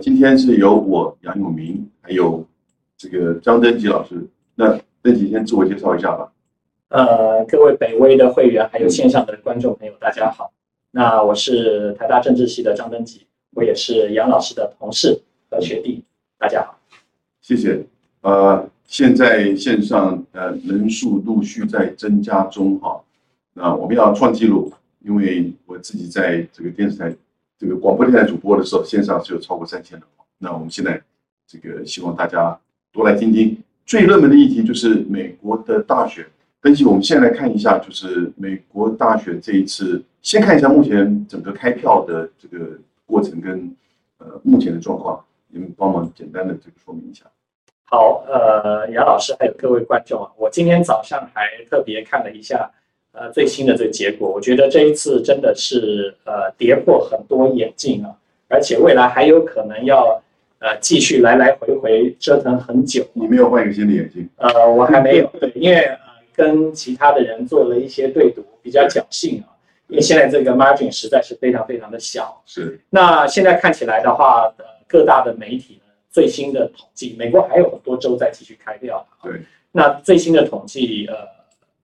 今天是由我杨永明，还有这个张登吉老师。那登吉先自我介绍一下吧。呃，各位北威的会员，还有线上的观众朋友，大家好。那我是台大政治系的张登吉，我也是杨老师的同事和学弟，大家好。谢谢。呃，现在线上呃人数陆续在增加中哈。那我们要创纪录，因为我自己在这个电视台。这个广播电台主播的时候，线上是有超过三千人。那我们现在这个希望大家多来听听。最热门的议题就是美国的大选。分析，我们现在来看一下，就是美国大选这一次，先看一下目前整个开票的这个过程跟呃目前的状况，你们帮忙简单的这个说明一下。好，呃，杨老师还有各位观众啊，我今天早上还特别看了一下。呃，最新的这个结果，我觉得这一次真的是呃跌破很多眼镜啊，而且未来还有可能要呃继续来来回回折腾很久。你没有换一个新的眼镜？呃，我还没有，对，因为呃跟其他的人做了一些对赌，比较侥幸啊，因为现在这个 margin 实在是非常非常的小。是。那现在看起来的话，呃，各大的媒体呢最新的统计，美国还有很多州在继续开票。对。那最新的统计，呃。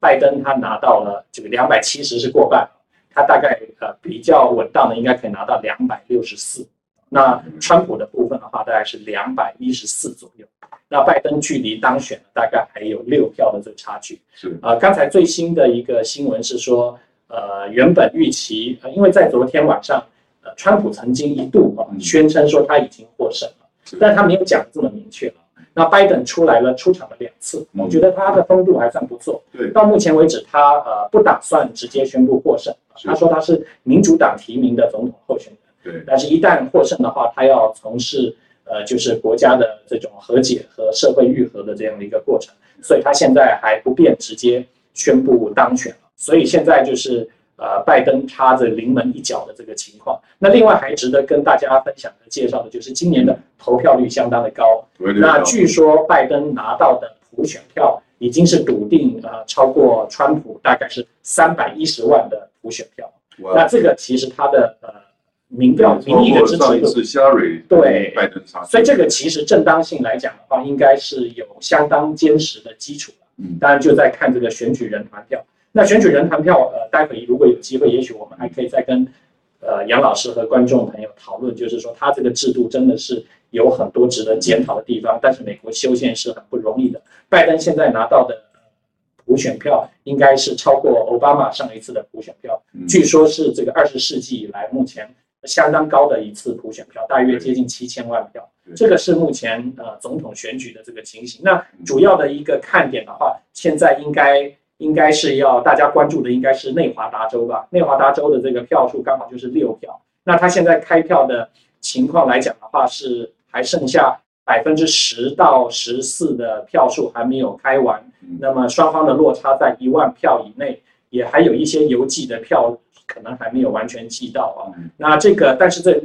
拜登他拿到了这个两百七十是过半，他大概呃比较稳当的应该可以拿到两百六十四。那川普的部分的话大概是两百一十四左右。那拜登距离当选大概还有六票的这个差距。是啊，刚才最新的一个新闻是说，呃，原本预期，因为在昨天晚上，呃，川普曾经一度啊宣称说他已经获胜了，但他没有讲这么明确了。那拜登出来了，出场了两次，我觉得他的风度还算不错。对，到目前为止，他呃不打算直接宣布获胜。他说他是民主党提名的总统候选人。对，但是一旦获胜的话，他要从事呃就是国家的这种和解和社会愈合的这样的一个过程，所以他现在还不便直接宣布当选了。所以现在就是。呃，拜登插着临门一脚的这个情况，那另外还值得跟大家分享和介绍的就是今年的投票率相当的高。那据说拜登拿到的普选票已经是笃定呃超过川普大概是三百一十万的普选票。那这个其实他的呃民调民意的支持度对拜登所以这个其实正当性来讲的话，应该是有相当坚实的基础嗯，当然就在看这个选举人团票。那选举人团票，呃，待会如果有机会，也许我们还可以再跟，呃，杨老师和观众朋友讨论，就是说他这个制度真的是有很多值得检讨的地方。但是美国修宪是很不容易的。拜登现在拿到的普选票，应该是超过奥巴马上一次的普选票，据说是这个二十世纪以来目前相当高的一次普选票，大约接近七千万票。这个是目前呃总统选举的这个情形。那主要的一个看点的话，现在应该。应该是要大家关注的，应该是内华达州吧？内华达州的这个票数刚好就是六票。那他现在开票的情况来讲的话，是还剩下百分之十到十四的票数还没有开完。那么双方的落差在一万票以内，也还有一些邮寄的票可能还没有完全寄到啊。那这个，但是这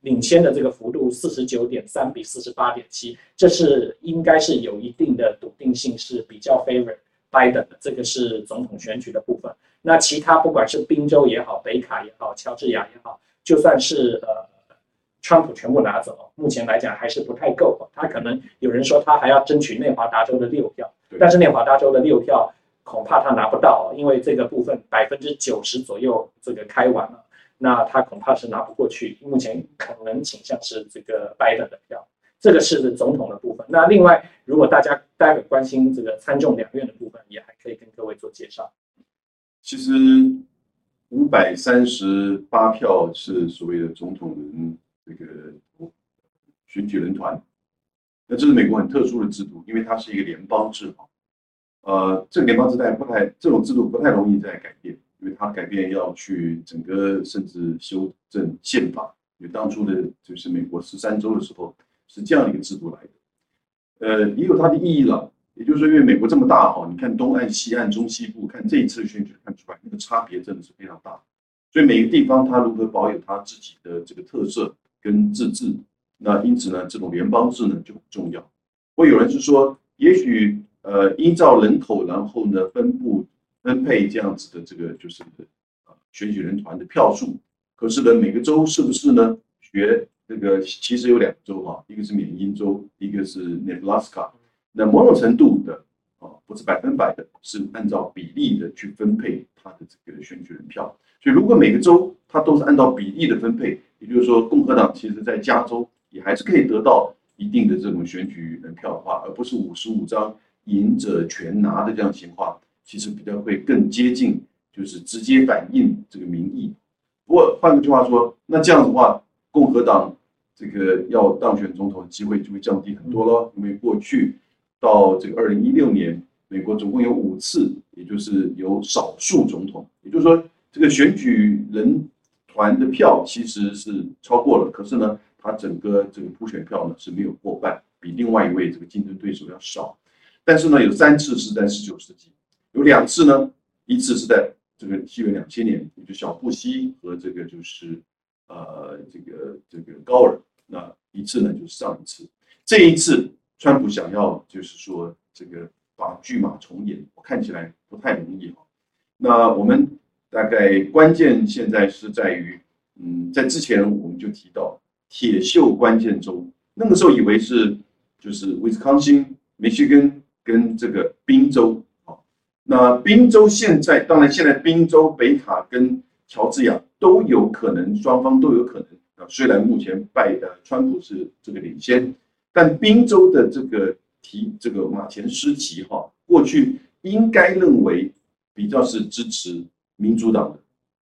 领先的这个幅度四十九点三比四十八点七，这是应该是有一定的笃定性，是比较 favor。拜登的这个是总统选举的部分，那其他不管是宾州也好，北卡也好，乔治亚也好，就算是呃，川普全部拿走，目前来讲还是不太够。他可能有人说他还要争取内华达州的六票，但是内华达州的六票恐怕他拿不到，因为这个部分百分之九十左右这个开完了，那他恐怕是拿不过去。目前可能倾向是这个拜登的票。这个是总统的部分。那另外，如果大家待会关心这个参众两院的部分，也还可以跟各位做介绍。其实五百三十八票是所谓的总统人这个选举人团。那这是美国很特殊的制度，因为它是一个联邦制嘛。呃，这个联邦制代不太这种制度不太容易再改变，因为它改变要去整个甚至修正宪法。因为当初的就是美国十三州的时候。是这样一个制度来的，呃，也有它的意义了。也就是说，因为美国这么大哈，你看东岸、西岸、中西部，看这一次选举看出来，那个差别真的是非常大。所以每个地方它如何保有它自己的这个特色跟自治，那因此呢，这种联邦制呢就很重要。会有人是说，也许呃，依照人口，然后呢分布分配这样子的这个就是呃选举人团的票数，可是呢，每个州是不是呢学？这个其实有两州哈，一个是缅因州，一个是 Nebraska。那某种程度的啊，不是百分百的，是按照比例的去分配它的这个选举人票。所以如果每个州它都是按照比例的分配，也就是说，共和党其实在加州也还是可以得到一定的这种选举人票的话，而不是五十五张赢者全拿的这样情况，其实比较会更接近，就是直接反映这个民意。不过换句话说，那这样的话。共和党这个要当选总统的机会就会降低很多咯，因为过去到这个二零一六年，美国总共有五次，也就是有少数总统，也就是说这个选举人团的票其实是超过了，可是呢，他整个这个普选票呢是没有过半，比另外一位这个竞争对手要少。但是呢，有三次是在十九世纪，有两次呢，一次是在这个西元两千年，也就小布希和这个就是。呃，这个这个高尔那一次呢，就是上一次，这一次川普想要就是说这个把巨马重演，我看起来不太容易哈。那我们大概关键现在是在于，嗯，在之前我们就提到铁锈关键州，那个时候以为是就是威斯康星、密歇根跟这个宾州啊。那宾州现在当然现在宾州、北卡跟乔治亚。都有可能，双方都有可能啊。虽然目前拜呃川普是这个领先，但宾州的这个提这个马前施提哈，过去应该认为比较是支持民主党的。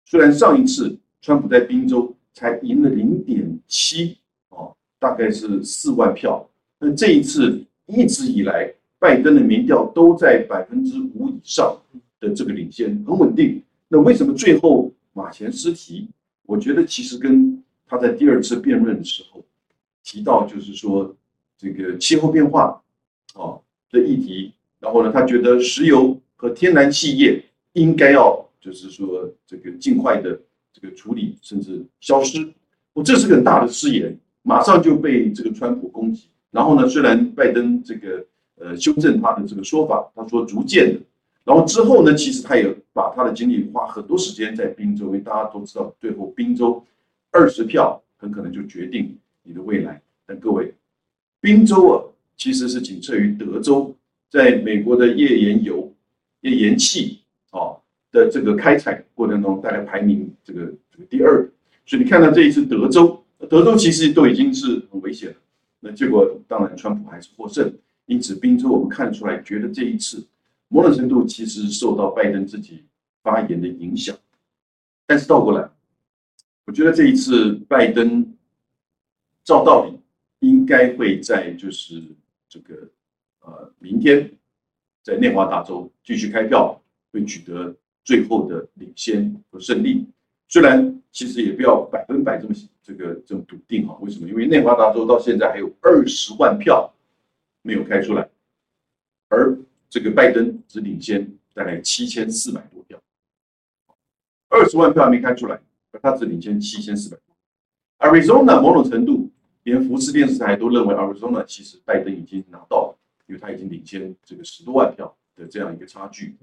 虽然上一次川普在宾州才赢了零点七哦，大概是四万票，那这一次一直以来拜登的民调都在百分之五以上的这个领先，很稳定。那为什么最后？马前失蹄，我觉得其实跟他在第二次辩论的时候提到，就是说这个气候变化啊的议题，然后呢，他觉得石油和天然气业应该要就是说这个尽快的这个处理，甚至消失。我这是个很大的誓言，马上就被这个川普攻击。然后呢，虽然拜登这个呃修正他的这个说法，他说逐渐的。然后之后呢，其实他也把他的精力花很多时间在宾州，因为大家都知道，最后宾州二十票很可能就决定你的未来。但各位，宾州啊，其实是仅次于德州，在美国的页岩油、页岩气的这个开采过程中，大概排名这个这个第二。所以你看到这一次德州，德州其实都已经是很危险了。那结果当然川普还是获胜，因此宾州我们看出来，觉得这一次。某种程度其实受到拜登自己发言的影响，但是倒过来，我觉得这一次拜登照道理应该会在就是这个呃明天在内华达州继续开票，会取得最后的领先和胜利。虽然其实也不要百分百这么这个这么笃定哈，为什么？因为内华达州到现在还有二十万票没有开出来，而。这个拜登只领先大概七千四百多票，二十万票还没开出来，而他只领先七千四百多。Arizona 某种程度，连福斯电视台都认为 Arizona 其实拜登已经拿到了，因为他已经领先这个十多万票的这样一个差距。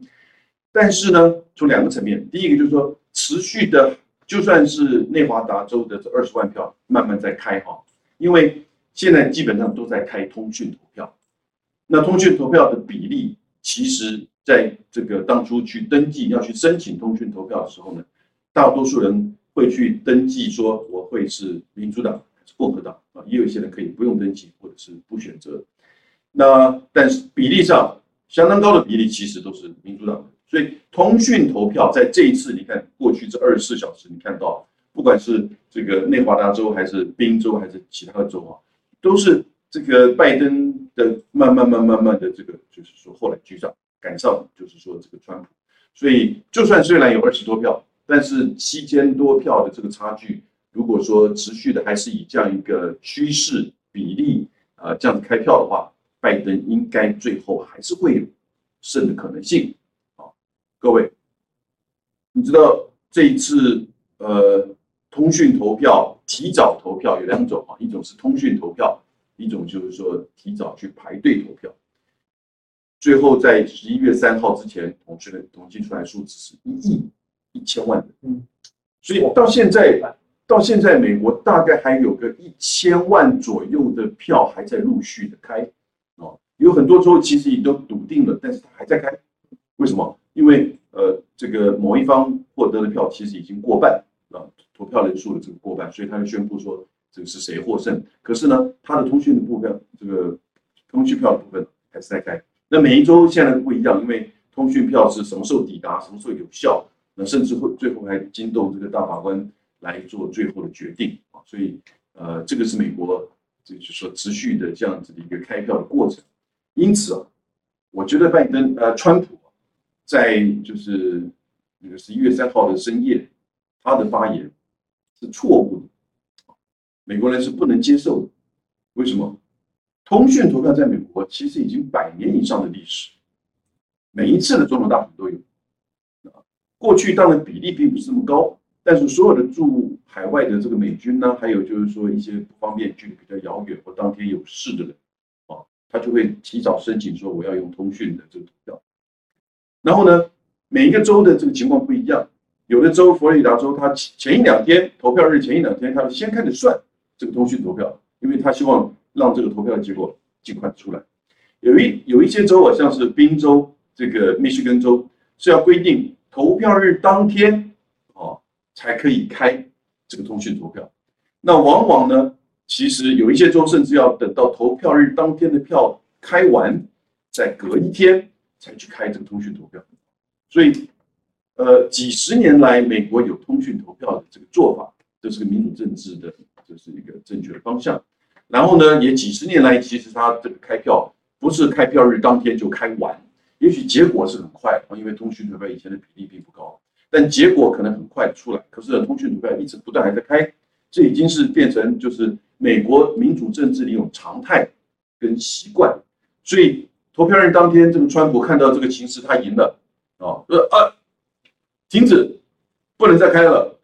但是呢，从两个层面，第一个就是说，持续的，就算是内华达州的这二十万票慢慢在开哈，因为现在基本上都在开通讯投票。那通讯投票的比例，其实在这个当初去登记要去申请通讯投票的时候呢，大多数人会去登记说我会是民主党还是共和党啊，也有一些人可以不用登记或者是不选择。那但是比例上相当高的比例其实都是民主党的，所以通讯投票在这一次你看过去这二十四小时，你看到不管是这个内华达州还是宾州还是其他的州啊，都是这个拜登。的慢慢慢慢慢的这个就是说后来居上赶上就是说这个川普，所以就算虽然有二十多票，但是七千多票的这个差距，如果说持续的还是以这样一个趋势比例啊这样子开票的话，拜登应该最后还是会有胜的可能性。好，各位，你知道这一次呃通讯投票提早投票有两种啊，一种是通讯投票。一种就是说提早去排队投票，最后在十一月三号之前统计的统计出来数字是一亿一千万人，嗯，所以到现在到现在美国大概还有个一千万左右的票还在陆续的开，哦，有很多州其实已都笃定了，但是他还在开，为什么？因为呃，这个某一方获得的票其实已经过半啊，投票人数的这个过半，所以他就宣布说这个是谁获胜。可是呢，他的通讯的部分，这个通讯票的部分还是在开。那每一周现在不一样，因为通讯票是什么时候抵达，什么时候有效，那甚至会最后还惊动这个大法官来做最后的决定啊。所以呃，这个是美国就是说持续的这样子的一个开票的过程。因此啊，我觉得拜登呃，川普在就是那个十一月三号的深夜，他的发言是错误的，美国人是不能接受的。为什么？通讯投票在美国其实已经百年以上的历史，每一次的总统大选都有。过去当然比例并不是那么高，但是所有的驻海外的这个美军呢，还有就是说一些不方便距离比较遥远或当天有事的人，他就会提早申请说我要用通讯的这个投票。然后呢，每一个州的这个情况不一样，有的州佛罗里达州，他前一两天投票日前一两天，他先开始算这个通讯投票，因为他希望。让这个投票的结果尽快出来。有一有一些州啊，像是宾州、这个密歇根州，是要规定投票日当天啊才可以开这个通讯投票。那往往呢，其实有一些州甚至要等到投票日当天的票开完，再隔一天才去开这个通讯投票。所以，呃，几十年来，美国有通讯投票的这个做法，这是个民主政治的，这是一个正确的方向。然后呢，也几十年来，其实他这个开票不是开票日当天就开完，也许结果是很快，因为通讯投票以前的比例并不高，但结果可能很快出来。可是通讯投票一直不断还在开，这已经是变成就是美国民主政治的一种常态跟习惯。所以投票日当天，这个川普看到这个形势，他赢了啊，呃啊，停止，不能再开了，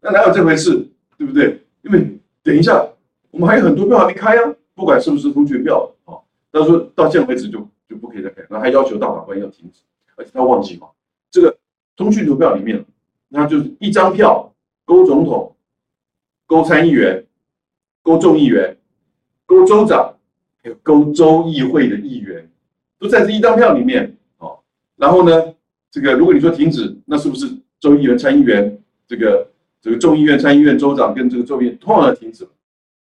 那哪有这回事，对不对？因为等一下。我们还有很多票还没开啊，不管是不是通讯票啊，他说到现在为止就就不可以再开，那还要求大法官要停止，而且他忘记嘛，这个通讯投票里面，那就是一张票勾总统、勾参议员、勾众议员、勾州长，还有勾州议会的议员，都在这一张票里面哦。然后呢，这个如果你说停止，那是不是州议员、参议员，这个这个众议院、参议院州长跟这个州议员同样要停止？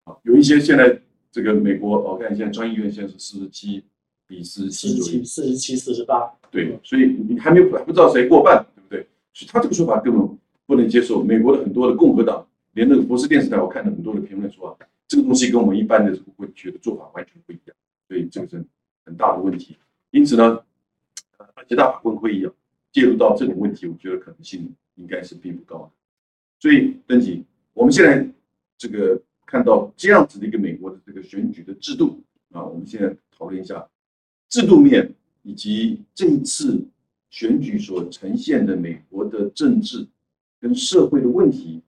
啊，有一些现在这个美国，我看现在专议院现在是四十七比四十七，四十七四十七四十八，对，所以你还没有还不知道谁过半，对不对？所以他这个说法根本不能接受。美国的很多的共和党，连那个博士电视台，我看到很多的评论说啊，这个东西跟我们一般的过去的做法完全不一样，所以这个是很大的问题。因此呢，而且大法官会议啊，介入到这种问题，我觉得可能性应该是并不高的。所以登记，我们现在这个。看到这样子的一个美国的这个选举的制度啊，我们现在讨论一下制度面以及这一次选举所呈现的美国的政治跟社会的问题，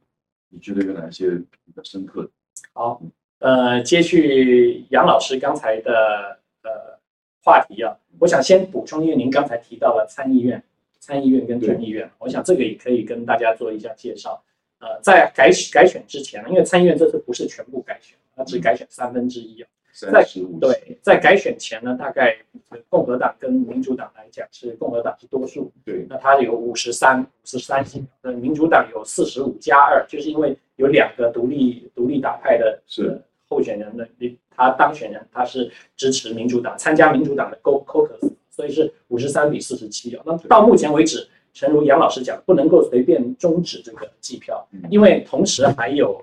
你觉得有哪些比较深刻的？好，呃，接续杨老师刚才的呃话题啊，我想先补充，因为您刚才提到了参议院、参议院跟众议院，我想这个也可以跟大家做一下介绍。呃，在改改选之前，因为参议院这次不是全部改选，它只改选三分之一啊。在对，在改选前呢，大概共和党跟民主党来讲是共和党是多数。对，那它有五十三五十三席，那民主党有四十五加二，就是因为有两个独立独立党派的候选人呢，他当选人他是支持民主党，参加民主党的 Caucus，所以是五十三比四十七啊。那到目前为止。诚如杨老师讲，不能够随便终止这个计票，因为同时还有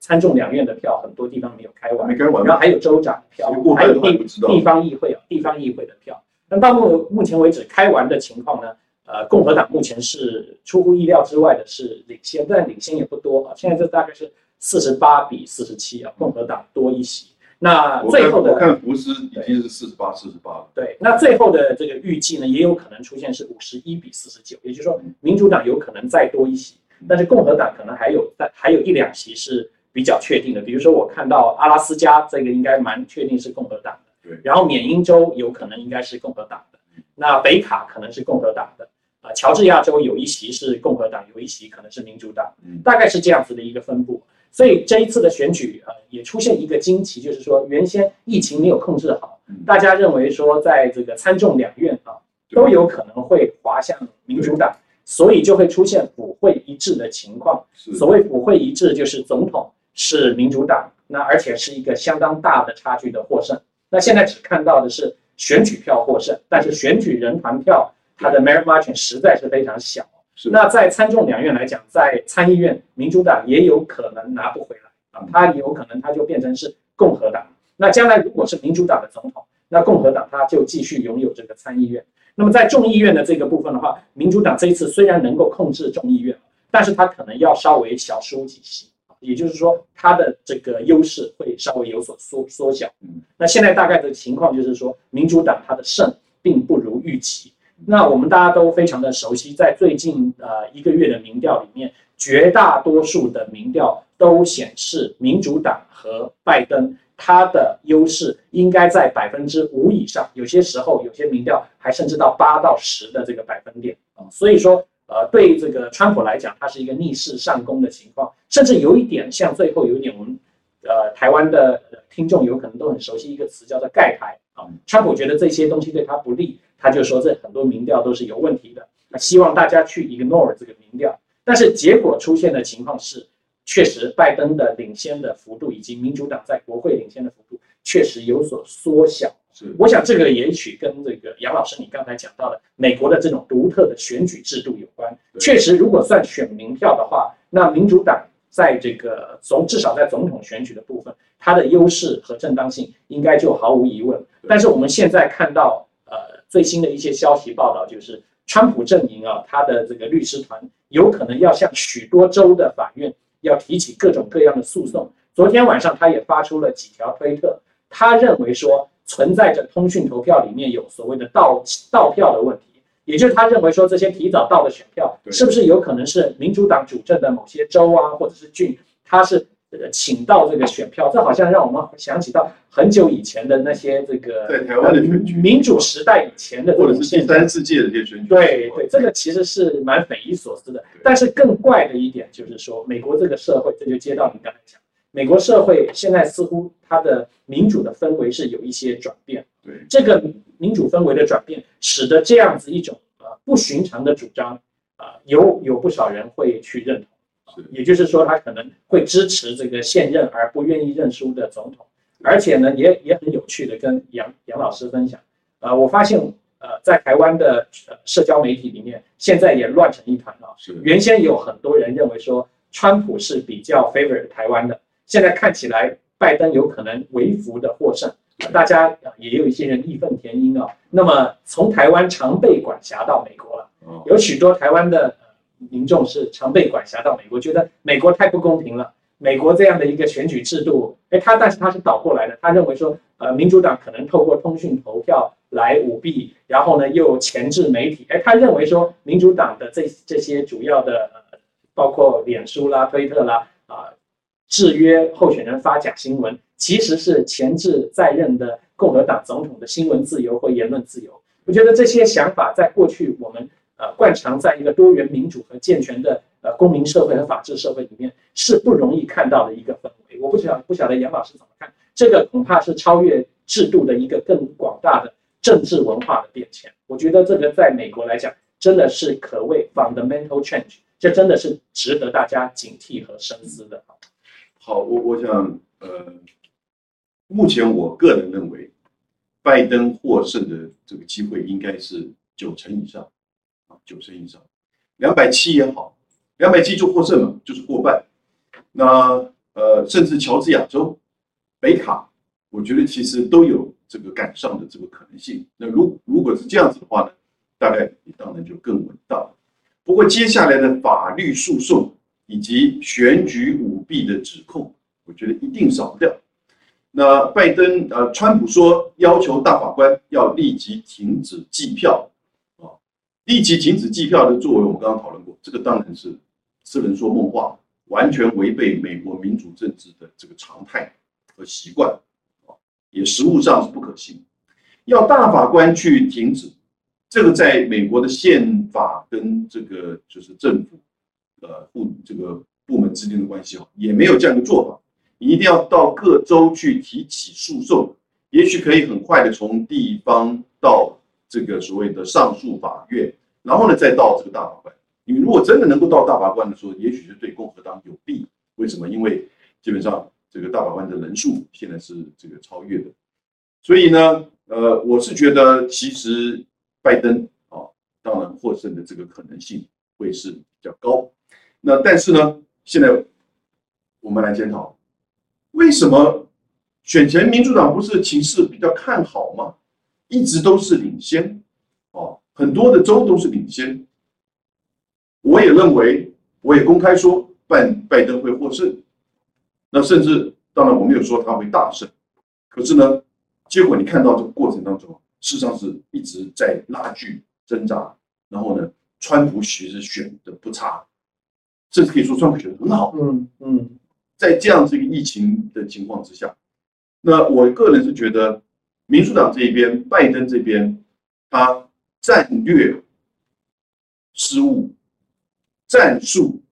参众两院的票，很多地方没有开完，没开完，然后还有州长票，还有地地方议会啊，地方议会的票。那到目目前为止开完的情况呢？呃，共和党目前是出乎意料之外的是领先，但领先也不多啊。现在这大概是四十八比四十七啊，共和党多一席。那最后的我看福斯已经是四十八四十八了。对，那最后的这个预计呢，也有可能出现是五十一比四十九，也就是说，民主党有可能再多一席，但是共和党可能还有在还有一两席是比较确定的。比如说，我看到阿拉斯加这个应该蛮确定是共和党的，对。然后缅因州有可能应该是共和党的，那北卡可能是共和党的，啊，乔治亚州有一席是共和党，有一席可能是民主党，大概是这样子的一个分布。所以这一次的选举啊，也出现一个惊奇，就是说原先疫情没有控制好，大家认为说在这个参众两院啊都有可能会滑向民主党，所以就会出现府会一致的情况。所谓府会一致，就是总统是民主党，那而且是一个相当大的差距的获胜。那现在只看到的是选举票获胜，但是选举人团票它的 merit margin 实在是非常小。那在参众两院来讲，在参议院，民主党也有可能拿不回来啊，他有可能他就变成是共和党。那将来如果是民主党的总统，那共和党他就继续拥有这个参议院。那么在众议院的这个部分的话，民主党这一次虽然能够控制众议院，但是他可能要稍微小输几席，也就是说它的这个优势会稍微有所缩缩小。那现在大概的情况就是说，民主党它的胜并不如预期。那我们大家都非常的熟悉，在最近呃一个月的民调里面，绝大多数的民调都显示民主党和拜登他的优势应该在百分之五以上，有些时候有些民调还甚至到八到十的这个百分点啊。所以说呃对这个川普来讲，它是一个逆势上攻的情况，甚至有一点像最后有一点我们呃台湾的听众有可能都很熟悉一个词叫做盖台啊，川普觉得这些东西对他不利。他就说这很多民调都是有问题的，那希望大家去 ignore 这个民调。但是结果出现的情况是，确实拜登的领先的幅度以及民主党在国会领先的幅度确实有所缩小。是，我想这个也许跟这个杨老师你刚才讲到的美国的这种独特的选举制度有关。确实，如果算选民票的话，那民主党在这个总至少在总统选举的部分，它的优势和正当性应该就毫无疑问。但是我们现在看到呃。最新的一些消息报道就是，川普阵营啊，他的这个律师团有可能要向许多州的法院要提起各种各样的诉讼。昨天晚上他也发出了几条推特，他认为说存在着通讯投票里面有所谓的盗盗票的问题，也就是他认为说这些提早到的选票是不是有可能是民主党主政的某些州啊或者是郡，他是。呃，请到这个选票，这好像让我们想起到很久以前的那些这个在台湾的选举，民主时代以前的，或者是第三世界的这些选举。对对，这个其实是蛮匪夷所思的。但是更怪的一点就是说，美国这个社会，这就接到你刚才讲，美国社会现在似乎它的民主的氛围是有一些转变。对，这个民主氛围的转变，使得这样子一种呃不寻常的主张啊，有有不少人会去认同。也就是说，他可能会支持这个现任而不愿意认输的总统，而且呢，也也很有趣的跟杨杨老师分享。呃，我发现呃，在台湾的社交媒体里面，现在也乱成一团了。是，原先有很多人认为说，川普是比较 favor 台湾的，现在看起来拜登有可能微幅的获胜，大家也有一些人义愤填膺啊。那么从台湾常被管辖到美国了，有许多台湾的。民众是常被管辖到美国，觉得美国太不公平了。美国这样的一个选举制度，哎，他但是他是倒过来的，他认为说，呃，民主党可能透过通讯投票来舞弊，然后呢又钳制媒体，哎，他认为说，民主党的这这些主要的，包括脸书啦、推特啦，啊，制约候选人发假新闻，其实是钳制在任的共和党总统的新闻自由或言论自由。我觉得这些想法在过去我们。呃，惯常在一个多元民主和健全的呃公民社会和法治社会里面是不容易看到的一个氛围。我不晓不晓得杨老师怎么看？这个恐怕是超越制度的一个更广大的政治文化的变迁。我觉得这个在美国来讲，真的是可谓 fundamental change，这真的是值得大家警惕和深思的。好，我我想，呃，目前我个人认为，拜登获胜的这个机会应该是九成以上。啊九成以上，两百七也好，两百七就获胜了，就是过半。那呃，甚至乔治亚州、北卡，我觉得其实都有这个赶上的这个可能性。那如如果是这样子的话呢，大概你当然就更稳当。不过接下来的法律诉讼以及选举舞弊的指控，我觉得一定少不掉。那拜登呃，川普说要求大法官要立即停止计票啊。立即停止计票的作为，我们刚刚讨论过，这个当然是痴人说梦话，完全违背美国民主政治的这个常态和习惯，啊，也实务上是不可行。要大法官去停止，这个在美国的宪法跟这个就是政府，呃，部这个部门之间的关系哦，也没有这样的做法。你一定要到各州去提起诉讼，也许可以很快的从地方到这个所谓的上诉法院，然后呢再到这个大法官。你如果真的能够到大法官的时候，也许是对共和党有利。为什么？因为基本上这个大法官的人数现在是这个超越的。所以呢，呃，我是觉得其实拜登啊，当然获胜的这个可能性会是比较高。那但是呢，现在我们来检讨。为什么选前民主党不是情势比较看好吗？一直都是领先，哦，很多的州都是领先。我也认为，我也公开说拜拜登会获胜。那甚至当然我没有说他会大胜，可是呢，结果你看到这个过程当中，事实上是一直在拉锯挣扎。然后呢，川普其实选的不差，甚至可以说川普选的很好。嗯嗯。在这样子一个疫情的情况之下，那我个人是觉得，民主党这一边，拜登这边，他战略失误，战术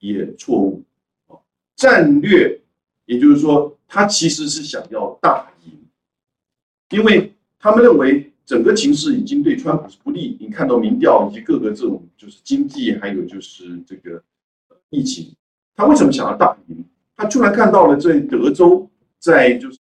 也错误战略，也就是说，他其实是想要大赢，因为他们认为整个情势已经对川普是不利。你看到民调以及各个这种就是经济，还有就是这个疫情。他为什么想要大赢？他居然看到了在德州，在就是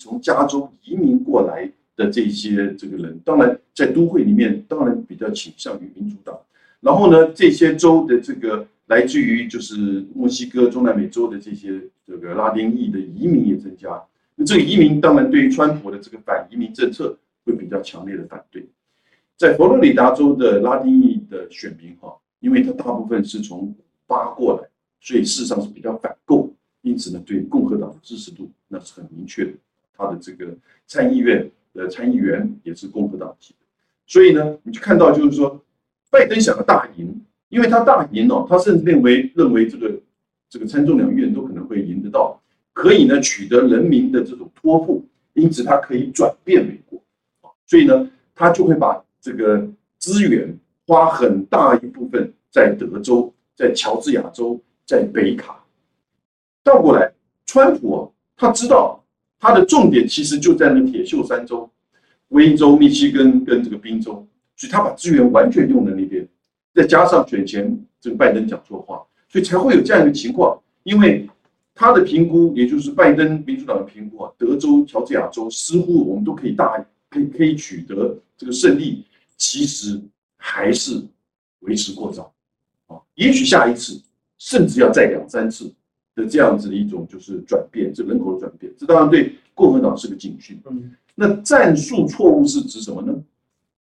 从加州移民过来的这些这个人，当然在都会里面，当然比较倾向于民主党。然后呢，这些州的这个来自于就是墨西哥、中南美洲的这些这个拉丁裔的移民也增加。那这个移民当然对于川普的这个反移民政策会比较强烈的反对，在佛罗里达州的拉丁裔的选民哈，因为他大部分是从巴过来，所以事实上是比较反共，因此呢，对共和党的支持度那是很明确的。他的这个参议院的参议员也是共和党籍的，所以呢，你就看到就是说，拜登想要大赢，因为他大赢哦，他甚至认为认为这个这个参众两院都可能会赢得到。可以呢，取得人民的这种托付，因此他可以转变美国，所以呢，他就会把这个资源花很大一部分在德州、在乔治亚州、在北卡。倒过来，川普啊他知道他的重点其实就在那铁锈三州，威州、密西根跟这个宾州，所以他把资源完全用在那边，再加上选前这个拜登讲错话，所以才会有这样一个情况，因为。他的评估，也就是拜登民主党的评估啊，德州、乔治亚州似乎我们都可以大，可以可以取得这个胜利，其实还是为时过早啊。也许下一次，甚至要再两三次的这样子的一种就是转变，这人口的转变，这当然对共和党是个警讯。嗯，那战术错误是指什么呢？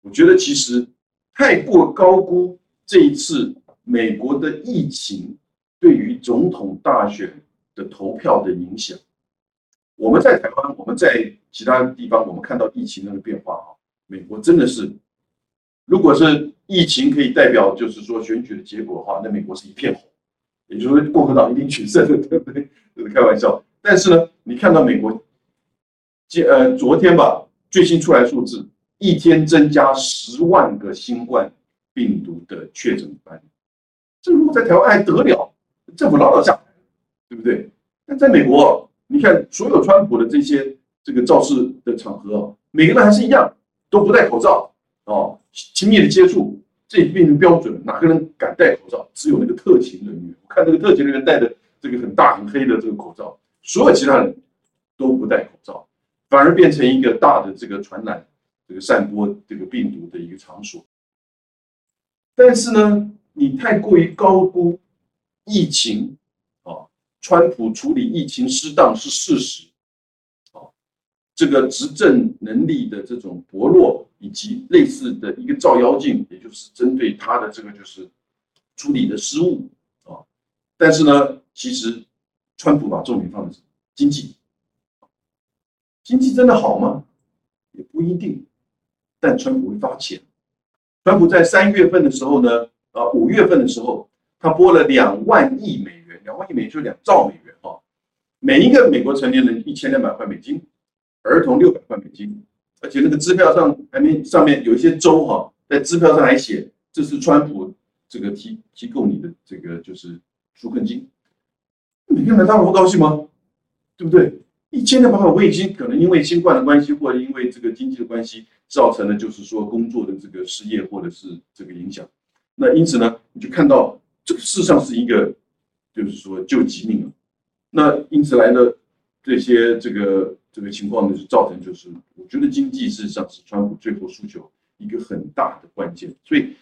我觉得其实太过高估这一次美国的疫情对于总统大选。的投票的影响，我们在台湾，我们在其他地方，我们看到疫情那个变化啊，美国真的是，如果是疫情可以代表就是说选举的结果的话，那美国是一片红，也就是说共和党一定取胜，对不对？这是开玩笑。但是呢，你看到美国，今呃昨天吧，最新出来数字，一天增加十万个新冠病毒的确诊案例，这如果在台湾还得了？政府老老下台。对不对？但在美国，你看所有川普的这些这个造势的场合，每个人还是一样都不戴口罩哦，亲密的接触，这变成标准，哪个人敢戴口罩？只有那个特勤人员，我看那个特勤人员戴的这个很大很黑的这个口罩，所有其他人都不戴口罩，反而变成一个大的这个传染、这个散播这个病毒的一个场所。但是呢，你太过于高估疫情啊。川普处理疫情失当是事实，啊，这个执政能力的这种薄弱，以及类似的一个照妖镜，也就是针对他的这个就是处理的失误啊。但是呢，其实川普把重点放在经济，经济真的好吗？也不一定。但川普会发钱。川普在三月份的时候呢，啊，五月份的时候，他拨了两万亿美元，两万亿美元就两兆美元哈，每一个美国成年人一千两百块美金，儿童六百块美金，而且那个支票上还没上面有一些州哈，在支票上还写这是川普这个提提供你的这个就是纾困金，每个人当然会高兴吗？对不对？一千两百块我已经可能因为新冠的关系，或者因为这个经济的关系，造成了就是说工作的这个失业或者是这个影响。那因此呢，你就看到这个事实上是一个，就是说救急命啊。那因此来的这些这个这个情况呢，就造成就是我觉得经济事实上是川普最后诉求一个很大的关键。所以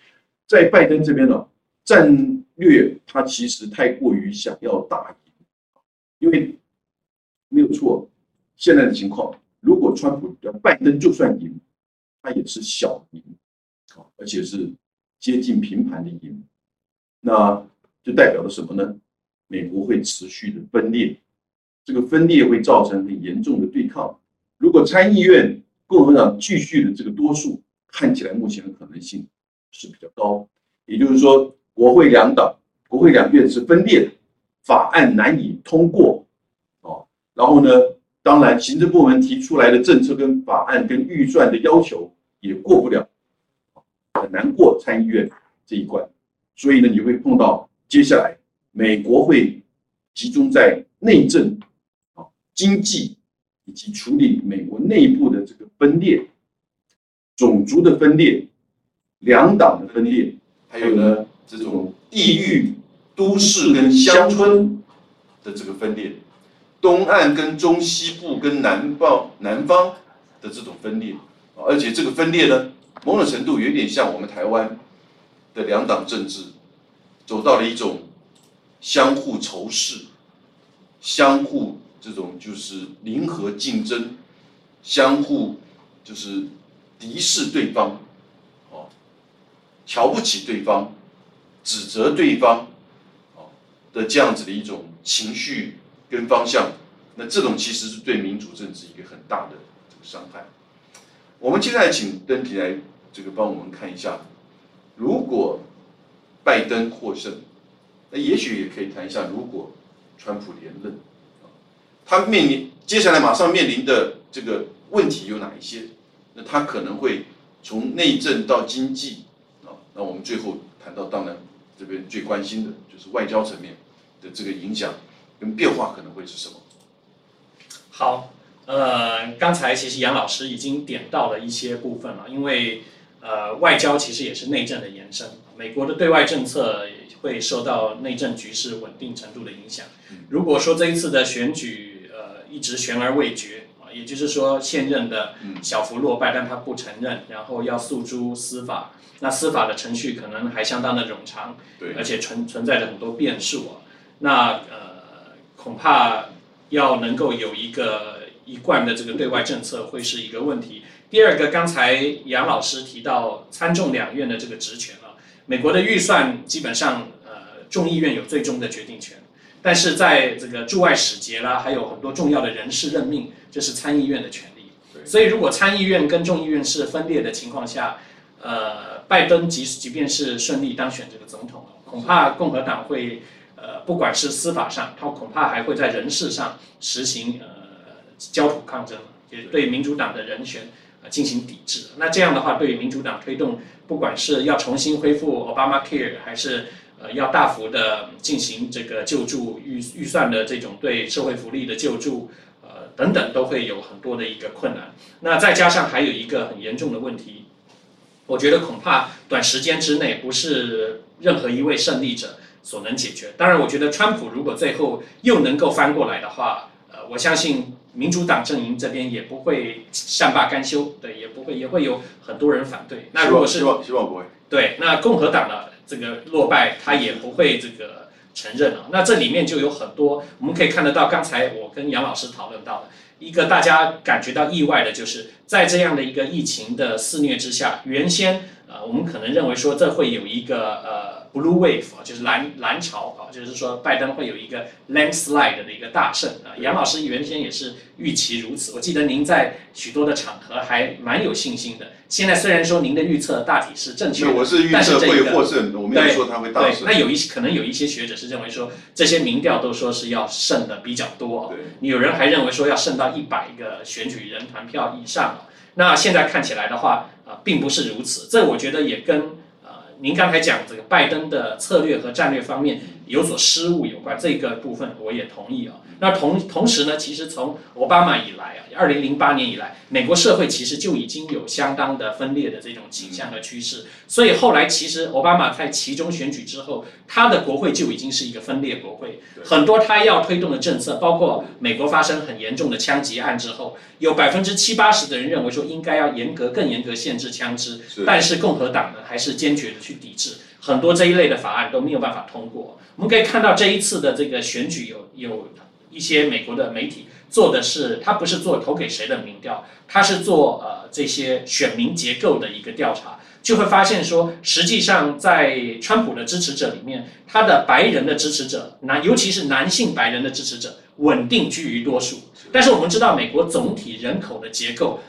在拜登这边呢，战略他其实太过于想要大赢，因为。没有错，现在的情况，如果川普的拜登就算赢，他也是小赢，啊，而且是接近平盘的赢，那就代表了什么呢？美国会持续的分裂，这个分裂会造成很严重的对抗。如果参议院共和党继续的这个多数，看起来目前的可能性是比较高，也就是说，国会两党、国会两院是分裂的，法案难以通过。然后呢，当然，行政部门提出来的政策跟法案跟预算的要求也过不了，很难过参议院这一关。所以呢，你会碰到接下来美国会集中在内政、啊经济以及处理美国内部的这个分裂、种族的分裂、两党的分裂，还有呢这种地域、都市跟乡村的这个分裂。东岸跟中西部跟南方南方的这种分裂，而且这个分裂呢，某种程度有点像我们台湾的两党政治，走到了一种相互仇视、相互这种就是零和竞争、相互就是敌视对方，哦，瞧不起对方、指责对方，哦的这样子的一种情绪。跟方向，那这种其实是对民主政治一个很大的这个伤害。我们接下来请登平来这个帮我们看一下，如果拜登获胜，那也许也可以谈一下，如果川普连任，他面临接下来马上面临的这个问题有哪一些？那他可能会从内政到经济啊，那我们最后谈到，当然这边最关心的就是外交层面的这个影响。跟变化可能会是什么？好，呃，刚才其实杨老师已经点到了一些部分了，因为呃，外交其实也是内政的延伸，美国的对外政策会受到内政局势稳定程度的影响。如果说这一次的选举呃一直悬而未决啊，也就是说现任的小幅落败，但他不承认，然后要诉诸司法，那司法的程序可能还相当的冗长，对，而且存存在着很多变数啊，那呃。恐怕要能够有一个一贯的这个对外政策会是一个问题。第二个，刚才杨老师提到参众两院的这个职权啊，美国的预算基本上呃众议院有最终的决定权，但是在这个驻外使节啦，还有很多重要的人事任命，这是参议院的权利。所以如果参议院跟众议院是分裂的情况下，呃，拜登即即便是顺利当选这个总统，恐怕共和党会。呃，不管是司法上，他恐怕还会在人事上实行呃焦土抗争，也对民主党的人选呃进行抵制。那这样的话，对于民主党推动，不管是要重新恢复 Obama Care，还是呃要大幅的进行这个救助预预算的这种对社会福利的救助，呃等等，都会有很多的一个困难。那再加上还有一个很严重的问题，我觉得恐怕短时间之内不是任何一位胜利者。所能解决。当然，我觉得川普如果最后又能够翻过来的话，呃，我相信民主党阵营这边也不会善罢甘休，对，也不会也会有很多人反对。那如果是希望希望不会对，那共和党的这个落败，他也不会这个承认啊。那这里面就有很多我们可以看得到，刚才我跟杨老师讨论到的一个大家感觉到意外的，就是在这样的一个疫情的肆虐之下，原先呃我们可能认为说这会有一个呃。Blue wave 啊，就是蓝蓝潮啊，就是说拜登会有一个 landslide 的一个大胜啊。杨老师原先也是预期如此，我记得您在许多的场合还蛮有信心的。现在虽然说您的预测大体是正确的，我是预测会获胜，我没有说他会大胜。那有一些可能有一些学者是认为说这些民调都说是要胜的比较多，有人还认为说要胜到一百个选举人团票以上。那现在看起来的话，啊，并不是如此。这我觉得也跟呃您刚才讲这个拜登的策略和战略方面有所失误有关。这个部分我也同意啊。那同同时呢，其实从奥巴马以来啊。二零零八年以来，美国社会其实就已经有相当的分裂的这种倾向和趋势，所以后来其实奥巴马在其中选举之后，他的国会就已经是一个分裂国会。很多他要推动的政策，包括美国发生很严重的枪击案之后，有百分之七八十的人认为说应该要严格、更严格限制枪支，但是共和党呢还是坚决的去抵制，很多这一类的法案都没有办法通过。我们可以看到这一次的这个选举有有一些美国的媒体。做的是，他不是做投给谁的民调，他是做呃这些选民结构的一个调查，就会发现说，实际上在川普的支持者里面，他的白人的支持者，男尤其是男性白人的支持者，稳定居于多数。但是我们知道，美国总体人口的结构，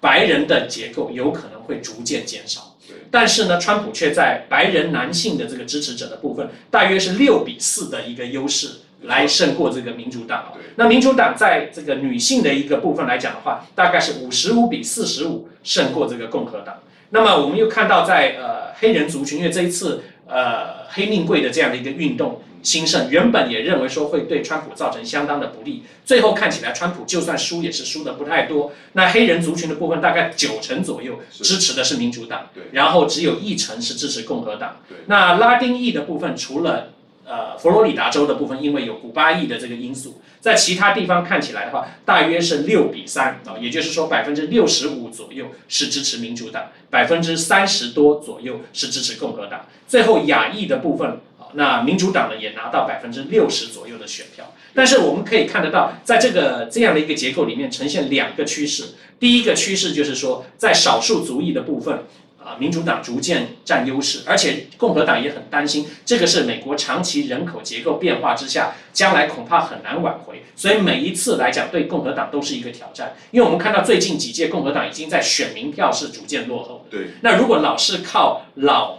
白人的结构有可能会逐渐减少。但是呢，川普却在白人男性的这个支持者的部分，大约是六比四的一个优势。来胜过这个民主党。那民主党在这个女性的一个部分来讲的话，大概是五十五比四十五胜过这个共和党。那么我们又看到，在呃黑人族群，因为这一次呃黑命贵的这样的一个运动兴盛，原本也认为说会对川普造成相当的不利。最后看起来，川普就算输也是输的不太多。那黑人族群的部分大概九成左右支持的是民主党，然后只有一成是支持共和党。那拉丁裔的部分除了。呃，佛罗里达州的部分，因为有古巴裔的这个因素，在其他地方看起来的话，大约是六比三啊，也就是说百分之六十五左右是支持民主党，百分之三十多左右是支持共和党。最后亚裔的部分啊，那民主党呢也拿到百分之六十左右的选票。但是我们可以看得到，在这个这样的一个结构里面，呈现两个趋势。第一个趋势就是说，在少数族裔的部分。啊，民主党逐渐占优势，而且共和党也很担心，这个是美国长期人口结构变化之下，将来恐怕很难挽回。所以每一次来讲，对共和党都是一个挑战。因为我们看到最近几届共和党已经在选民票是逐渐落后的。对。那如果老是靠老、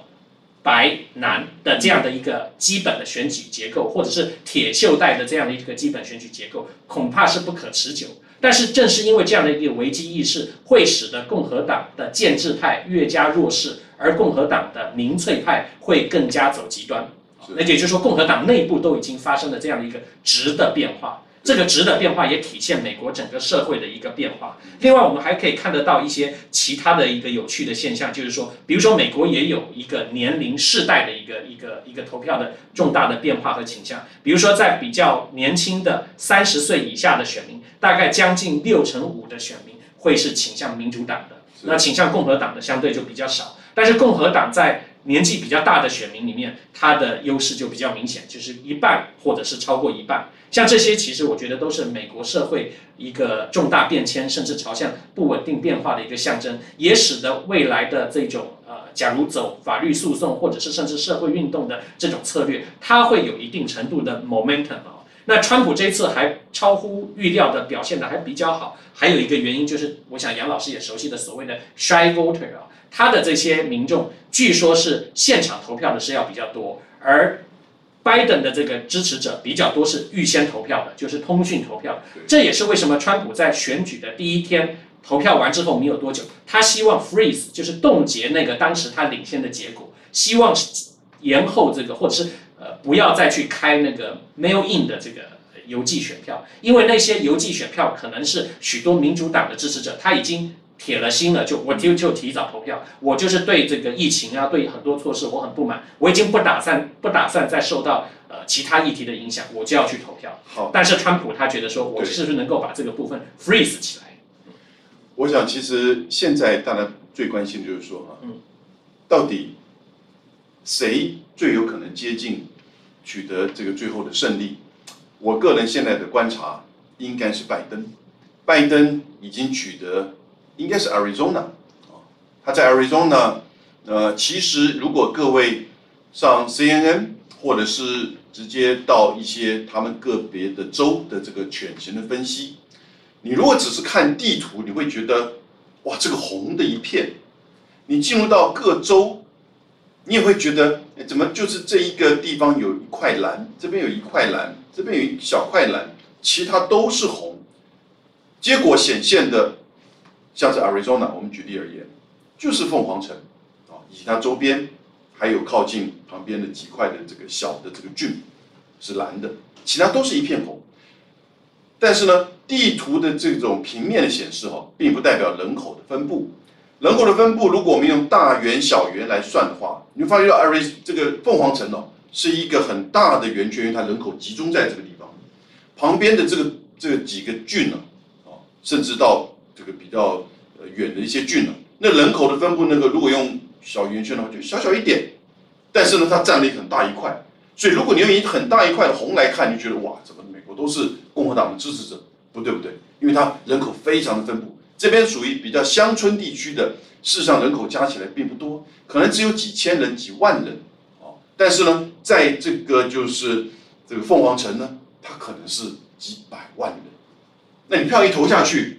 白、男的这样的一个基本的选举结构，或者是铁锈带的这样的一个基本选举结构，恐怕是不可持久。但是正是因为这样的一个危机意识，会使得共和党的建制派越加弱势，而共和党的民粹派会更加走极端。那也就是说，共和党内部都已经发生了这样的一个质的变化。这个值的变化也体现美国整个社会的一个变化。另外，我们还可以看得到一些其他的一个有趣的现象，就是说，比如说美国也有一个年龄世代的一个一个一个投票的重大的变化和倾向。比如说，在比较年轻的三十岁以下的选民，大概将近六成五的选民会是倾向民主党的，那倾向共和党的相对就比较少。但是共和党在年纪比较大的选民里面，它的优势就比较明显，就是一半或者是超过一半。像这些，其实我觉得都是美国社会一个重大变迁，甚至朝向不稳定变化的一个象征，也使得未来的这种呃，假如走法律诉讼或者是甚至社会运动的这种策略，它会有一定程度的 momentum 哦。那川普这次还超乎预料的表现的还比较好，还有一个原因就是，我想杨老师也熟悉的所谓的 shy voter 啊，他的这些民众据说是现场投票的是要比较多，而。拜登的这个支持者比较多是预先投票的，就是通讯投票。这也是为什么川普在选举的第一天投票完之后没有多久，他希望 freeze，就是冻结那个当时他领先的结果，希望延后这个，或者是呃不要再去开那个 mail in 的这个邮寄选票，因为那些邮寄选票可能是许多民主党的支持者他已经。铁了心了，就我就就提早投票。我就是对这个疫情啊，对很多措施我很不满。我已经不打算不打算再受到呃其他议题的影响，我就要去投票。好，但是川普他觉得说，我是不是能够把这个部分 freeze 起来？我想，其实现在大家最关心就是说啊，嗯，到底谁最有可能接近取得这个最后的胜利？我个人现在的观察应该是拜登。拜登已经取得。应该是 Arizona，啊，他在 Arizona，呃，其实如果各位上 CNN，或者是直接到一些他们个别的州的这个犬型的分析。你如果只是看地图，你会觉得哇，这个红的一片。你进入到各州，你也会觉得怎么就是这一个地方有一块蓝，这边有一块蓝，这边有一小块蓝，其他都是红。结果显现的，像是 Arizona，我们举例而言，就是凤凰城啊，以及它周边。还有靠近旁边的几块的这个小的这个郡是蓝的，其他都是一片红。但是呢，地图的这种平面的显示哈，并不代表人口的分布。人口的分布，如果我们用大圆小圆来算的话，你会发现，艾瑞这个凤凰城哦，是一个很大的圆圈，因为它人口集中在这个地方。旁边的这个这几个郡呢，啊，甚至到这个比较呃远的一些郡啊，那人口的分布，那个如果用小圆圈的话就小小一点，但是呢，它占了一很大一块，所以如果你用一很大一块的红来看，你觉得哇，怎么美国都是共和党的支持者？不对不对，因为它人口非常的分布，这边属于比较乡村地区的，事实上人口加起来并不多，可能只有几千人、几万人啊。但是呢，在这个就是这个凤凰城呢，它可能是几百万人，那你票一投下去，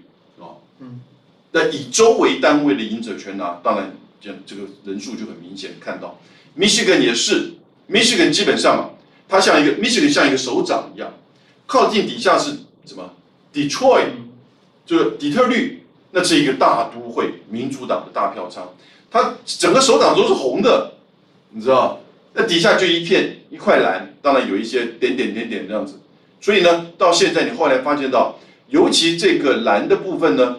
那以州为单位的赢者全拿，当然。这这个人数就很明显看到，Michigan 也是，Michigan 基本上，它像一个 Michigan 像一个手掌一样，靠近底下是什么？Detroit，就是底特律，那是一个大都会，民主党的大票仓，它整个手掌都是红的，你知道？那底下就一片一块蓝，当然有一些点点点点这样子，所以呢，到现在你后来发现到，尤其这个蓝的部分呢。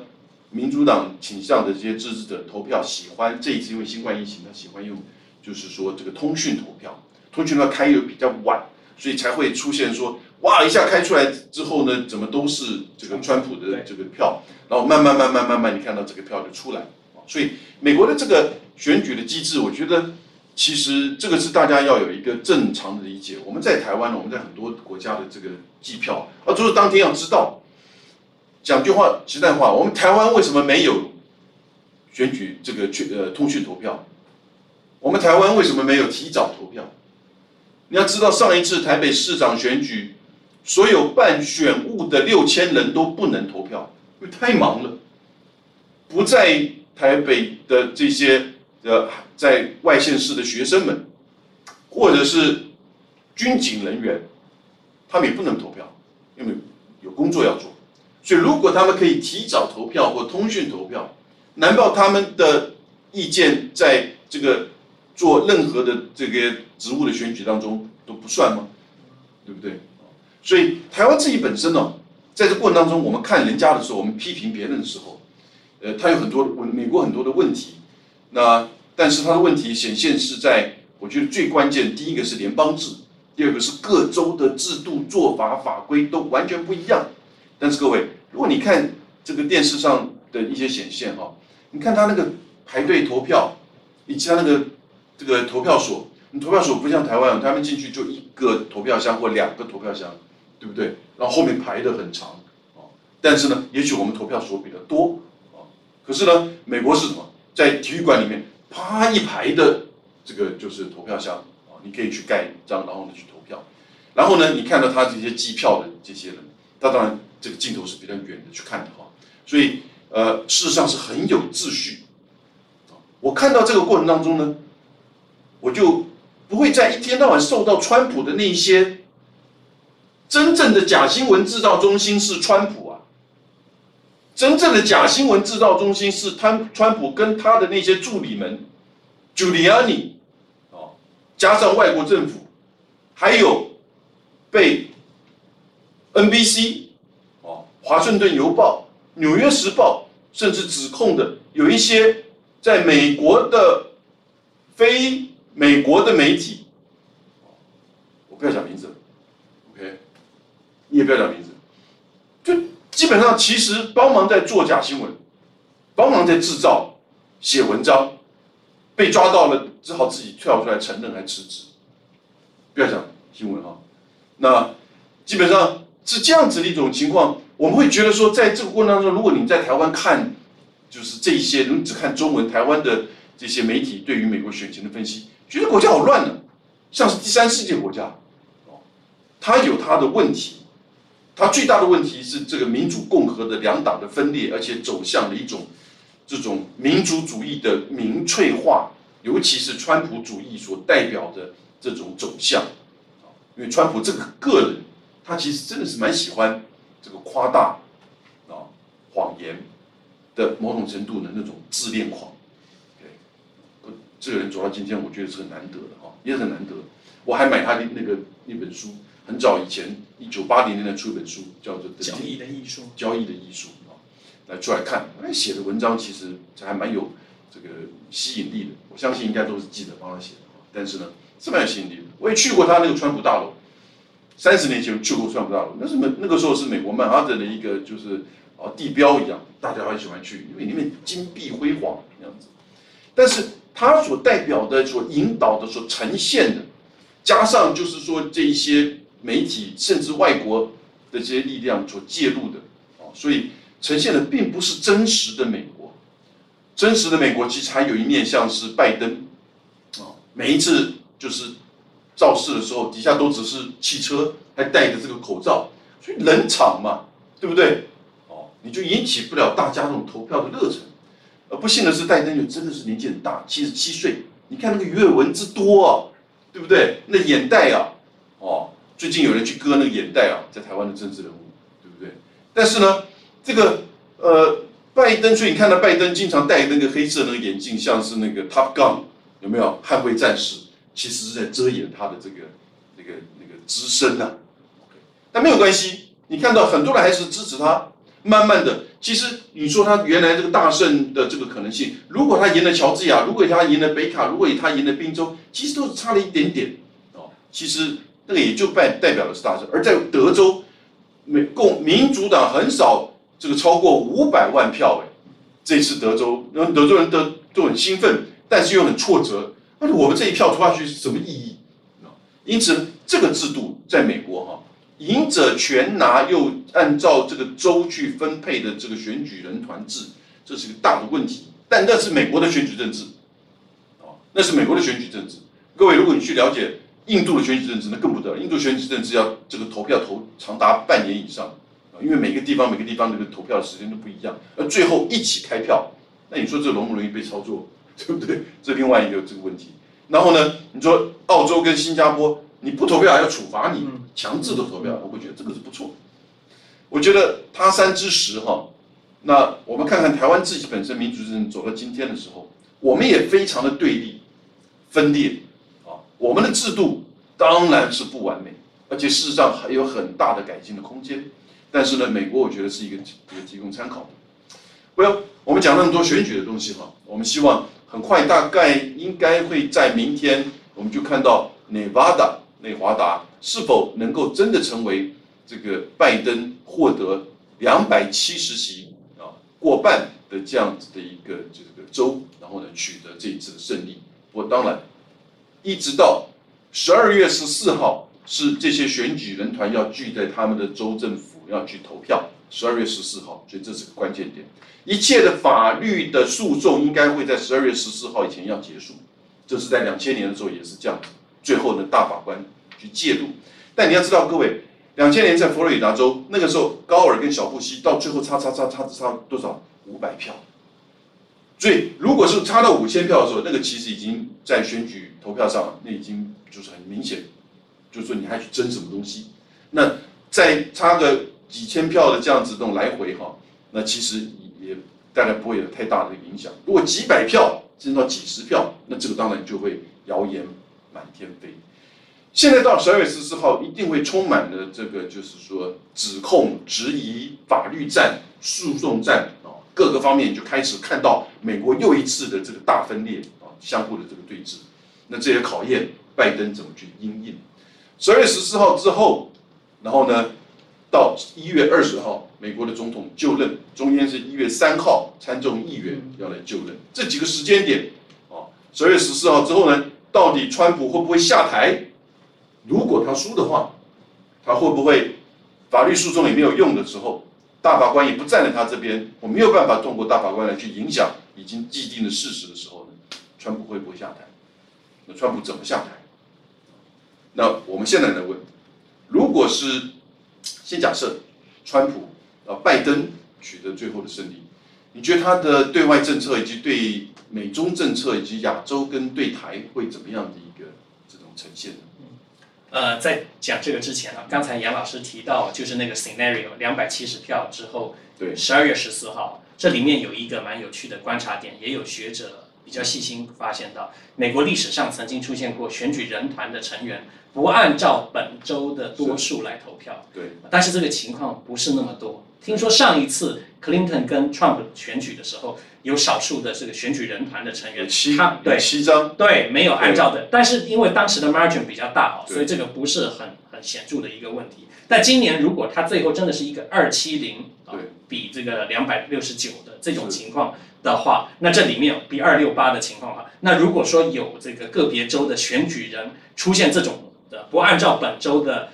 民主党倾向的这些支持者投票喜欢这一次因为新冠疫情，他喜欢用就是说这个通讯投票，通讯投票开又比较晚，所以才会出现说哇一下开出来之后呢，怎么都是这个川普的这个票，然后慢慢慢慢慢慢你看到这个票就出来，所以美国的这个选举的机制，我觉得其实这个是大家要有一个正常的理解。我们在台湾呢，我们在很多国家的这个计票，啊，就是当天要知道。讲句话，实在话，我们台湾为什么没有选举这个去呃通讯投票？我们台湾为什么没有提早投票？你要知道，上一次台北市长选举，所有办选务的六千人都不能投票，因为太忙了。不在台北的这些呃在外县市的学生们，或者是军警人员，他们也不能投票，因为有工作要做。所以，如果他们可以提早投票或通讯投票，难道他们的意见在这个做任何的这个职务的选举当中都不算吗？对不对？所以，台湾自己本身呢，在这过程当中，我们看人家的时候，我们批评别人的时候，呃，他有很多问美国很多的问题。那但是他的问题显现是在，我觉得最关键，第一个是联邦制，第二个是各州的制度做法法规都完全不一样。但是各位，如果你看这个电视上的一些显现哈，你看他那个排队投票，以及他那个这个投票所，你投票所不像台湾，他们进去就一个投票箱或两个投票箱，对不对？然后后面排的很长啊。但是呢，也许我们投票所比较多啊。可是呢，美国是什么？在体育馆里面，啪一排的这个就是投票箱啊，你可以去盖章，然后呢去投票。然后呢，你看到他这些计票的这些人，他当然。这个镜头是比较远的去看的哈，所以呃，事实上是很有秩序。我看到这个过程当中呢，我就不会在一天到晚受到川普的那些真正的假新闻制造中心是川普啊，真正的假新闻制造中心是川川普跟他的那些助理们，Giuliani，哦，加上外国政府，还有被 NBC。华盛顿邮报、纽约时报，甚至指控的有一些在美国的非美国的媒体，我不要讲名字，OK，你也不要讲名字，就基本上其实帮忙在做假新闻，帮忙在制造写文章，被抓到了只好自己跳出来承认还辞职，不要讲新闻哈，那基本上是这样子的一种情况。我们会觉得说，在这个过程当中，如果你在台湾看，就是这些，你只看中文，台湾的这些媒体对于美国选情的分析，觉得国家好乱呢。像是第三世界国家，哦，它有它的问题，它最大的问题是这个民主共和的两党的分裂，而且走向了一种这种民族主义的民粹化，尤其是川普主义所代表的这种走向，因为川普这个个人，他其实真的是蛮喜欢这个夸大啊谎言的某种程度的那种自恋狂。对这个人走到今天，我觉得是很难得的哈，也很难得。我还买他的那个那本书，很早以前，一九八零年代出一本书，叫做《交易的艺术》。交易的艺术啊，来出来看，哎，写的文章其实还蛮有这个吸引力的。我相信应该都是记者帮他写的但是呢，是蛮有吸引力的。我也去过他那个川普大楼，三十年前去过川普大楼，那是美那个时候是美国曼哈顿的一个就是啊地标一样，大家很喜欢去，因为里面金碧辉煌这样子。但是。它所代表的、所引导的、所呈现的，加上就是说这一些媒体甚至外国。的这些力量所介入的，啊，所以呈现的并不是真实的美国。真实的美国。其实还有一面，像是拜登，啊，每一次就是造势的时候，底下都只是汽车，还戴着这个口罩，所以冷场嘛，对不对？哦，你就引起不了大家这种投票的热忱。而不幸的是，拜登就真的是年纪很大，七十七岁。你看那个鱼尾纹之多啊，对不对？那眼袋啊，哦，最近有人去割那个眼袋啊，在台湾的政治人物，对不对？但是呢，这个呃，拜登，所以你看到拜登经常戴那个黑色那个眼镜，像是那个 Top Gun，有没有？捍卫战士，其实是在遮掩他的这个那个那个资深呐。但没有关系，你看到很多人还是支持他。慢慢的，其实你说他原来这个大胜的这个可能性，如果他赢了乔治亚，如果他赢了北卡，如果他赢了宾州，其实都是差了一点点哦。其实那个也就代代表的是大胜。而在德州，美共民主党很少这个超过五百万票哎，这次德州，那德州人都都很兴奋，但是又很挫折。那我们这一票投下去是什么意义因此这个制度在美国哈。赢者全拿，又按照这个州去分配的这个选举人团制，这是个大的问题。但那是美国的选举政治，啊，那是美国的选举政治。各位，如果你去了解印度的选举政治，那更不得了。印度选举政治要这个投票投长达半年以上，啊，因为每个地方每个地方这个投票的时间都不一样，而最后一起开票，那你说这容不容易被操作，对不对？这另外一个这个问题。然后呢，你说澳洲跟新加坡。你不投票还要处罚你，强制的投票，我会觉得这个是不错。我觉得他山之石哈，那我们看看台湾自己本身民主政治走到今天的时候，我们也非常的对立、分裂啊。我们的制度当然是不完美，而且事实上还有很大的改进的空间。但是呢，美国我觉得是一个一个提供参考的。不要，我们讲那么多选举的东西哈，我们希望很快大概应该会在明天，我们就看到 Nevada。内华达是否能够真的成为这个拜登获得两百七十席啊过半的这样子的一个这个州，然后呢取得这一次的胜利？我当然一直到十二月十四号是这些选举人团要聚在他们的州政府要去投票，十二月十四号，所以这是个关键点。一切的法律的诉讼应该会在十二月十四号以前要结束，这是在两千年的时候也是这样子。最后呢，大法官去介入，但你要知道，各位，两千年在佛罗里达州那个时候，高尔跟小布希到最后差差差差差多少？五百票。所以，如果是差到五千票的时候，那个其实已经在选举投票上，那已经就是很明显，就是说你还去争什么东西？那再差个几千票的这样子这种来回哈，那其实也大概不会有太大的影响。如果几百票甚至到几十票，那这个当然就会谣言。满天飞，现在到十二月十四号，一定会充满了这个，就是说指控、质疑、法律战、诉讼战啊，各个方面就开始看到美国又一次的这个大分裂啊，相互的这个对峙。那这也考验拜登怎么去应应。十二月十四号之后，然后呢，到一月二十号，美国的总统就任，中间是一月三号参众议员要来就任，这几个时间点啊，十二月十四号之后呢？到底川普会不会下台？如果他输的话，他会不会法律诉讼也没有用的时候，大法官也不站在他这边，我没有办法通过大法官来去影响已经既定的事实的时候呢？川普会不会下台？那川普怎么下台？那我们现在来问，如果是先假设川普啊拜登取得最后的胜利，你觉得他的对外政策以及对美中政策以及亚洲跟对台会怎么样的一个这种呈现呢？呃，在讲这个之前啊，刚才杨老师提到就是那个 scenario 两百七十票之后，对，十二月十四号，这里面有一个蛮有趣的观察点，也有学者比较细心发现到，美国历史上曾经出现过选举人团的成员不按照本州的多数来投票，对，但是这个情况不是那么多。听说上一次 Clinton 跟 Trump 选举的时候，有少数的这个选举人团的成员，他对。七张。对没有按照的，但是因为当时的 margin 比较大哦，所以这个不是很很显著的一个问题。但今年如果他最后真的是一个二七零，对，比这个两百六十九的这种情况的话，那这里面有比二六八的情况哈，那如果说有这个个别州的选举人出现这种的不按照本州的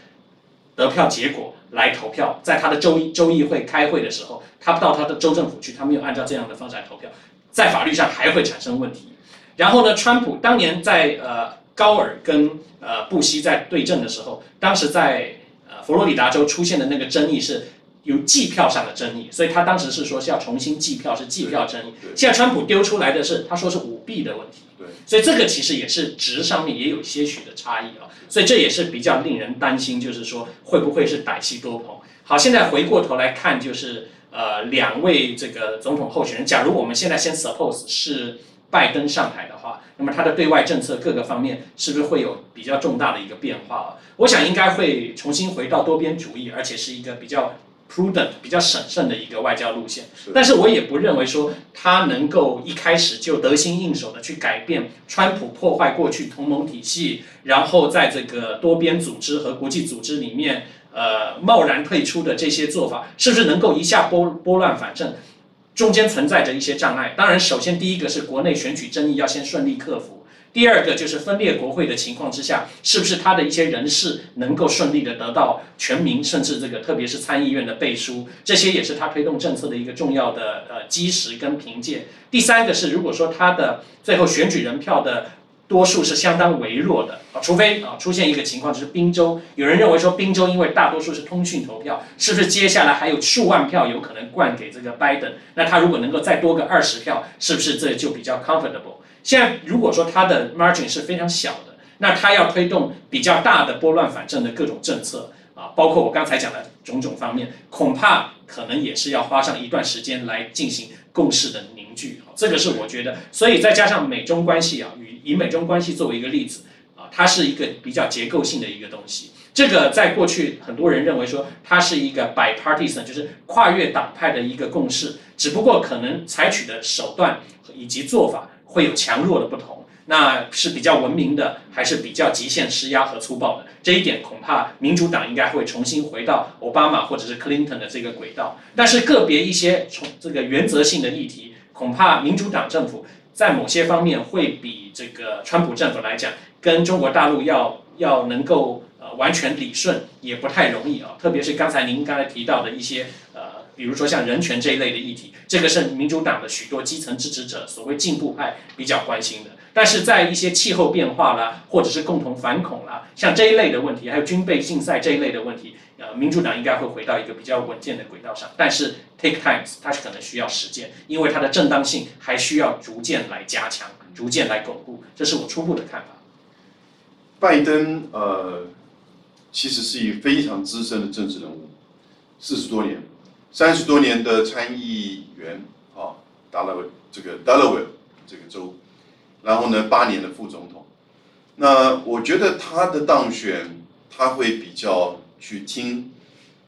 得票结果。来投票，在他的州州议会开会的时候，他到他的州政府去，他没有按照这样的方式来投票，在法律上还会产生问题。然后呢，川普当年在呃高尔跟呃布希在对阵的时候，当时在呃佛罗里达州出现的那个争议是有计票上的争议，所以他当时是说是要重新计票，是计票争议。现在川普丢出来的是他说是舞弊的问题。对，所以这个其实也是值上面也有些许的差异啊。所以这也是比较令人担心，就是说会不会是歹戏多捧？好，现在回过头来看，就是呃两位这个总统候选人，假如我们现在先 suppose 是拜登上台的话，那么他的对外政策各个方面是不是会有比较重大的一个变化啊？我想应该会重新回到多边主义，而且是一个比较。Prudent 比较审慎的一个外交路线，但是我也不认为说他能够一开始就得心应手的去改变川普破坏过去同盟体系，然后在这个多边组织和国际组织里面，呃，贸然退出的这些做法，是不是能够一下拨拨乱反正？中间存在着一些障碍。当然，首先第一个是国内选举争议要先顺利克服。第二个就是分裂国会的情况之下，是不是他的一些人事能够顺利的得到全民甚至这个特别是参议院的背书，这些也是他推动政策的一个重要的呃基石跟凭借。第三个是，如果说他的最后选举人票的多数是相当微弱的啊，除非啊出现一个情况就是宾州，有人认为说宾州因为大多数是通讯投票，是不是接下来还有数万票有可能灌给这个拜登？那他如果能够再多个二十票，是不是这就比较 comfortable？现在如果说它的 margin 是非常小的，那它要推动比较大的拨乱反正的各种政策啊，包括我刚才讲的种种方面，恐怕可能也是要花上一段时间来进行共识的凝聚。这个是我觉得，所以再加上美中关系啊，与以美中关系作为一个例子啊，它是一个比较结构性的一个东西。这个在过去很多人认为说它是一个 bipartisan，就是跨越党派的一个共识，只不过可能采取的手段以及做法。会有强弱的不同，那是比较文明的，还是比较极限施压和粗暴的？这一点恐怕民主党应该会重新回到奥巴马或者是克林顿的这个轨道。但是个别一些从这个原则性的议题，恐怕民主党政府在某些方面会比这个川普政府来讲，跟中国大陆要要能够呃完全理顺也不太容易啊。特别是刚才您刚才提到的一些，比如说像人权这一类的议题。这个是民主党的许多基层支持者，所谓进步派比较关心的。但是在一些气候变化啦，或者是共同反恐啦，像这一类的问题，还有军备竞赛这一类的问题，呃，民主党应该会回到一个比较稳健的轨道上。但是 take times，它是可能需要时间，因为它的正当性还需要逐渐来加强，逐渐来巩固。这是我初步的看法。拜登呃，其实是一非常资深的政治人物，四十多年。三十多年的参议员啊，达了这个 Delaware 这个州，然后呢，八年的副总统。那我觉得他的当选，他会比较去听，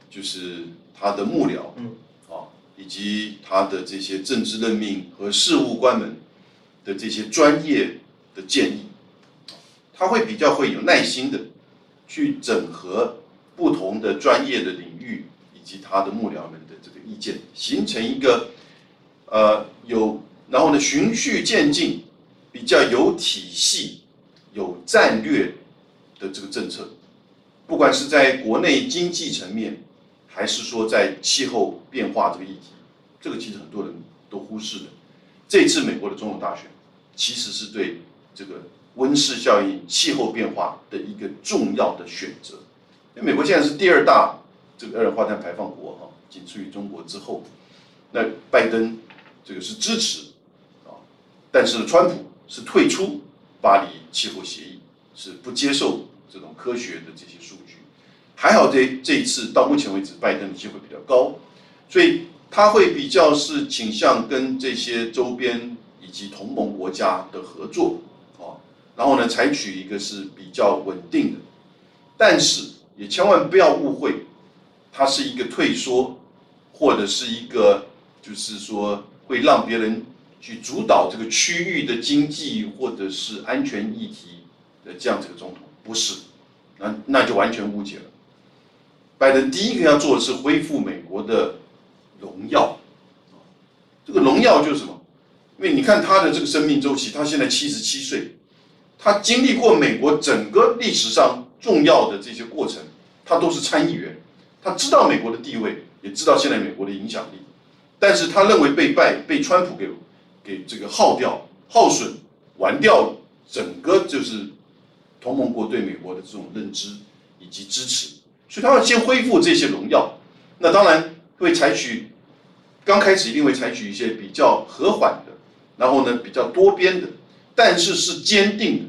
就是他的幕僚，嗯，啊，以及他的这些政治任命和事务官们的这些专业的建议，他会比较会有耐心的去整合不同的专业的领域以及他的幕僚们的这个。意见形成一个，呃，有然后呢循序渐进，比较有体系、有战略的这个政策，不管是在国内经济层面，还是说在气候变化这个议题，这个其实很多人都忽视了。这次美国的总统大选，其实是对这个温室效应、气候变化的一个重要的选择。因为美国现在是第二大这个二氧化碳排放国哈，仅次于中国之后。那拜登这个是支持啊，但是川普是退出巴黎气候协议，是不接受这种科学的这些数据。还好这这一次到目前为止，拜登的机会比较高，所以他会比较是倾向跟这些周边以及同盟国家的合作啊，然后呢采取一个是比较稳定的，但是也千万不要误会，它是一个退缩或者是一个。就是说，会让别人去主导这个区域的经济或者是安全议题的这样子的总统，不是，那那就完全误解了。拜登第一个要做的是恢复美国的荣耀，这个荣耀就是什么？因为你看他的这个生命周期，他现在七十七岁，他经历过美国整个历史上重要的这些过程，他都是参议员，他知道美国的地位，也知道现在美国的影响力。但是他认为被拜被川普给给这个耗掉、耗损、完掉整个就是同盟国对美国的这种认知以及支持，所以他要先恢复这些荣耀。那当然会采取刚开始一定会采取一些比较和缓的，然后呢比较多边的，但是是坚定的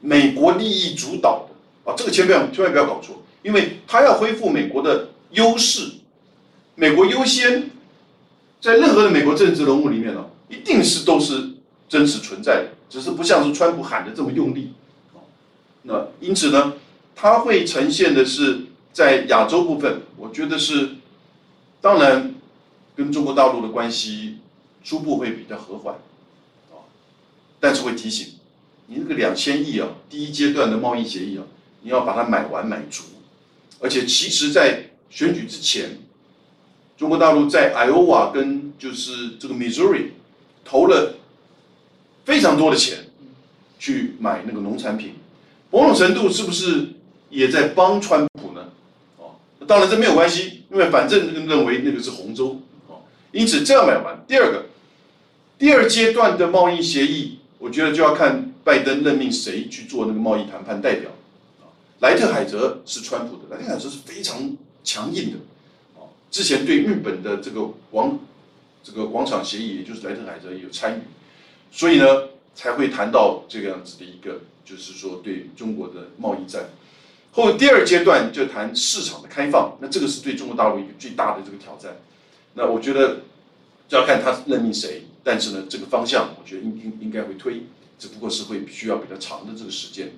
美国利益主导的啊，这个千万千万不要搞错，因为他要恢复美国的优势，美国优先。在任何的美国政治人物里面呢，一定是都是真实存在的，只是不像是川普喊的这么用力。那因此呢，它会呈现的是在亚洲部分，我觉得是，当然跟中国大陆的关系初步会比较和缓，啊，但是会提醒你这个两千亿啊，第一阶段的贸易协议啊，你要把它买完买足，而且其实在选举之前。中国大陆在 Iowa 跟就是这个 Missouri 投了非常多的钱去买那个农产品，某种程度是不是也在帮川普呢？哦，当然这没有关系，因为反正认为那个是红州哦，因此这样买完。第二个，第二阶段的贸易协议，我觉得就要看拜登任命谁去做那个贸易谈判代表莱特海泽是川普的，莱特海泽是非常强硬的。啊之前对日本的这个广这个广场协议，也就是莱特海德也有参与，所以呢才会谈到这个样子的一个，就是说对中国的贸易战。后第二阶段就谈市场的开放，那这个是对中国大陆一个最大的这个挑战。那我觉得就要看他任命谁，但是呢这个方向我觉得应应应该会推，只不过是会需要比较长的这个时间。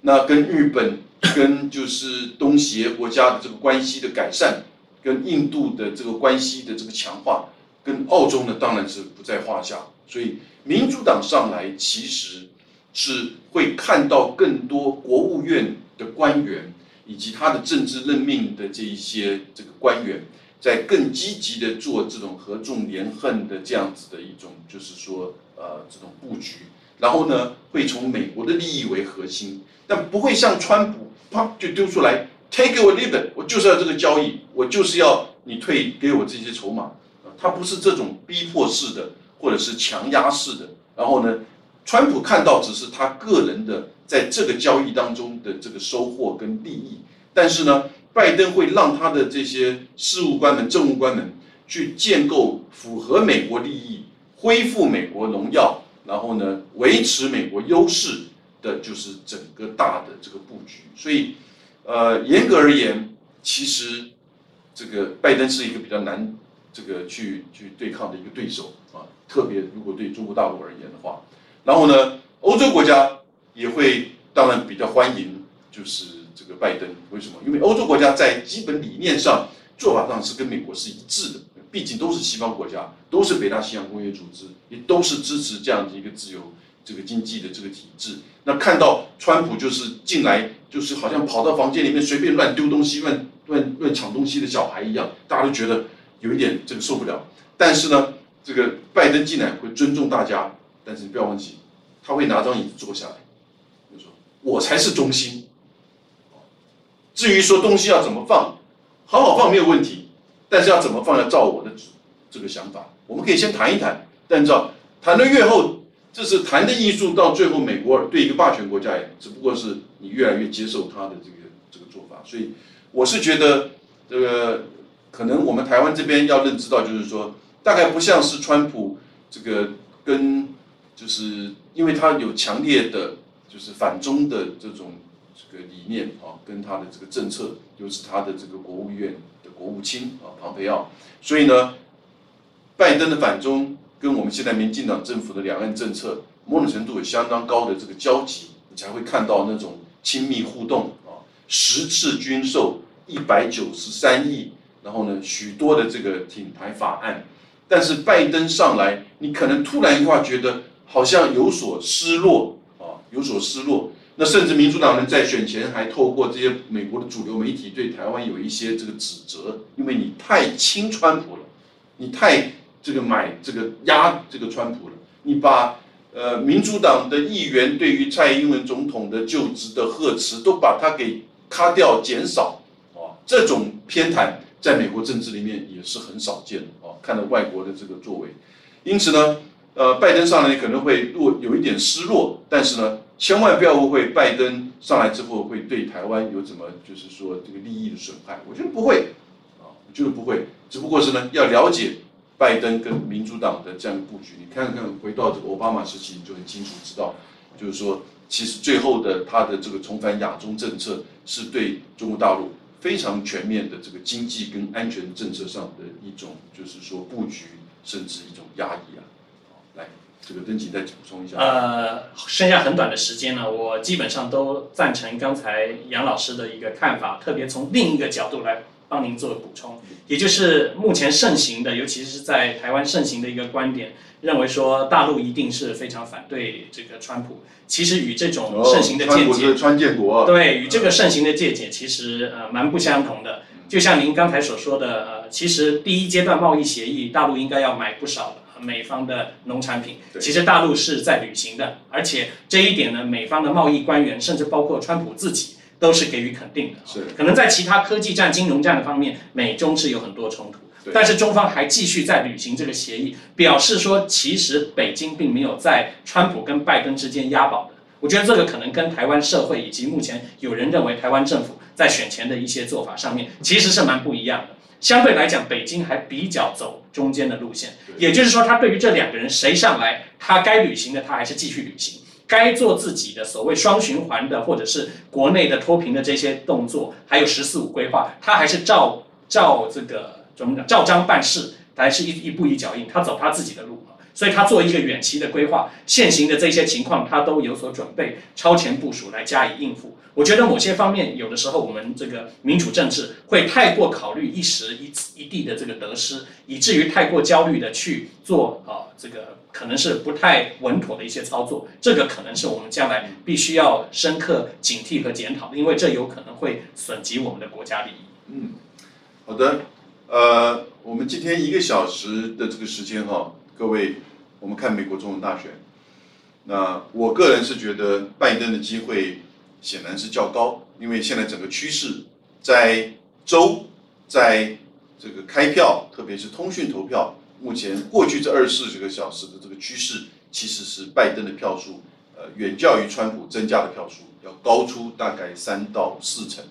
那跟日本跟就是东协国家的这个关系的改善。跟印度的这个关系的这个强化，跟澳洲呢当然是不在话下。所以民主党上来其实是会看到更多国务院的官员以及他的政治任命的这一些这个官员，在更积极的做这种合纵连横的这样子的一种，就是说呃这种布局。然后呢，会从美国的利益为核心，但不会像川普啪就丢出来。Take or leave it，我就是要这个交易，我就是要你退给我这些筹码啊，它不是这种逼迫式的或者是强压式的。然后呢，川普看到只是他个人的在这个交易当中的这个收获跟利益，但是呢，拜登会让他的这些事务官们、政务官们去建构符合美国利益、恢复美国荣耀，然后呢，维持美国优势的，就是整个大的这个布局，所以。呃，严格而言，其实这个拜登是一个比较难这个去去对抗的一个对手啊。特别如果对中国大陆而言的话，然后呢，欧洲国家也会当然比较欢迎，就是这个拜登。为什么？因为欧洲国家在基本理念上、做法上是跟美国是一致的，毕竟都是西方国家，都是北大西洋工业组织，也都是支持这样的一个自由。这个经济的这个体制，那看到川普就是进来，就是好像跑到房间里面随便乱丢东西、乱乱乱抢东西的小孩一样，大家都觉得有一点这个受不了。但是呢，这个拜登进来会尊重大家，但是你不要忘记，他会拿张椅子坐下来，就说我才是中心。至于说东西要怎么放，好好放没有问题，但是要怎么放要照我的这个想法。我们可以先谈一谈，但照谈的越后。这是谈的艺术，到最后美国对一个霸权国家也只不过是你越来越接受他的这个这个做法，所以我是觉得这个可能我们台湾这边要认知到，就是说大概不像是川普这个跟就是因为他有强烈的就是反中的这种这个理念啊，跟他的这个政策，又是他的这个国务院国务卿啊庞培奥，所以呢，拜登的反中。跟我们现在民进党政府的两岸政策某种程度有相当高的这个交集，你才会看到那种亲密互动啊，十次军售一百九十三亿，然后呢许多的这个挺台法案，但是拜登上来，你可能突然一话觉得好像有所失落啊，有所失落。那甚至民主党人在选前还透过这些美国的主流媒体对台湾有一些这个指责，因为你太亲川普了，你太。这个买这个压这个川普了，你把呃民主党的议员对于蔡英文总统的就职的贺词都把它给咔掉减少啊，这种偏袒在美国政治里面也是很少见的啊。看到外国的这个作为，因此呢，呃，拜登上来可能会落有一点失落，但是呢，千万不要误会，拜登上来之后会对台湾有怎么就是说这个利益的损害，我觉得不会啊，我觉得不会，只不过是呢要了解。拜登跟民主党的这样布局，你看看回到这个奥巴马时期，你就很清楚知道，就是说，其实最后的他的这个重返亚中政策，是对中国大陆非常全面的这个经济跟安全政策上的一种，就是说布局，甚至一种压抑啊。来，这个登记再补充一下。呃，剩下很短的时间呢，我基本上都赞成刚才杨老师的一个看法，特别从另一个角度来。帮您做补充，也就是目前盛行的，尤其是在台湾盛行的一个观点，认为说大陆一定是非常反对这个川普。其实与这种盛行的见解，川建国对与这个盛行的见解，其实呃蛮不相同的。就像您刚才所说的，呃，其实第一阶段贸易协议，大陆应该要买不少美方的农产品。其实大陆是在履行的，而且这一点呢，美方的贸易官员，甚至包括川普自己。都是给予肯定的，是可能在其他科技战、金融战的方面，美中是有很多冲突，但是中方还继续在履行这个协议，表示说其实北京并没有在川普跟拜登之间押宝的。我觉得这个可能跟台湾社会以及目前有人认为台湾政府在选前的一些做法上面，其实是蛮不一样的。相对来讲，北京还比较走中间的路线，也就是说，他对于这两个人谁上来，他该履行的他还是继续履行。该做自己的所谓双循环的，或者是国内的脱贫的这些动作，还有“十四五”规划，他还是照照这个怎么讲，照章办事，还是一一步一脚印，他走他自己的路所以他做一个远期的规划，现行的这些情况他都有所准备，超前部署来加以应付。我觉得某些方面，有的时候我们这个民主政治会太过考虑一时一一地的这个得失，以至于太过焦虑的去做啊这个。可能是不太稳妥的一些操作，这个可能是我们将来必须要深刻警惕和检讨，因为这有可能会损及我们的国家利益。嗯，好的，呃，我们今天一个小时的这个时间哈，各位，我们看美国总统大选，那我个人是觉得拜登的机会显然是较高，因为现在整个趋势在州，在这个开票，特别是通讯投票。目前过去这二十四个小时的这个趋势，其实是拜登的票数，呃，远较于川普增加的票数要高出大概三到四成，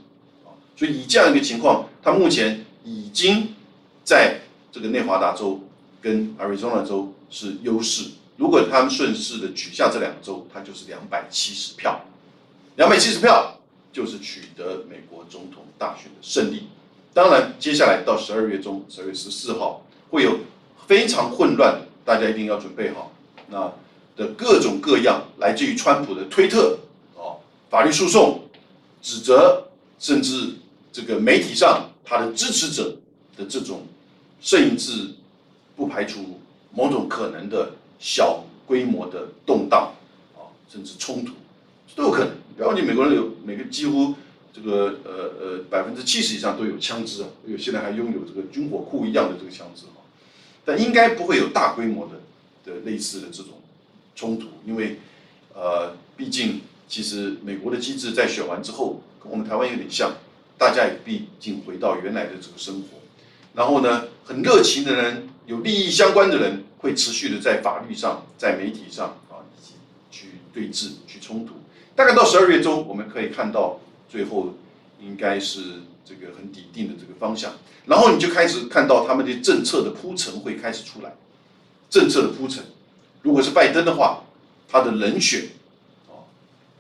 啊，所以以这样一个情况，他目前已经在这个内华达州跟 Arizona 州是优势。如果他们顺势的取下这两州，他就是两百七十票，两百七十票就是取得美国总统大选的胜利。当然，接下来到十二月中，十二月十四号会有。非常混乱，大家一定要准备好。那的各种各样来自于川普的推特哦，法律诉讼、指责，甚至这个媒体上他的支持者的这种，甚至不排除某种可能的小规模的动荡啊，甚至冲突都有可能。不要忘记，美国人有每个几乎这个呃呃百分之七十以上都有枪支啊，有现在还拥有这个军火库一样的这个枪支啊。但应该不会有大规模的的类似的这种冲突，因为呃，毕竟其实美国的机制在选完之后，跟我们台湾有点像，大家也毕竟回到原来的这个生活。然后呢，很热情的人，有利益相关的人，会持续的在法律上、在媒体上啊，以对峙、去冲突。大概到十二月中，我们可以看到最后应该是这个很底定的这个方向。然后你就开始看到他们的政策的铺陈会开始出来，政策的铺陈。如果是拜登的话，他的人选啊，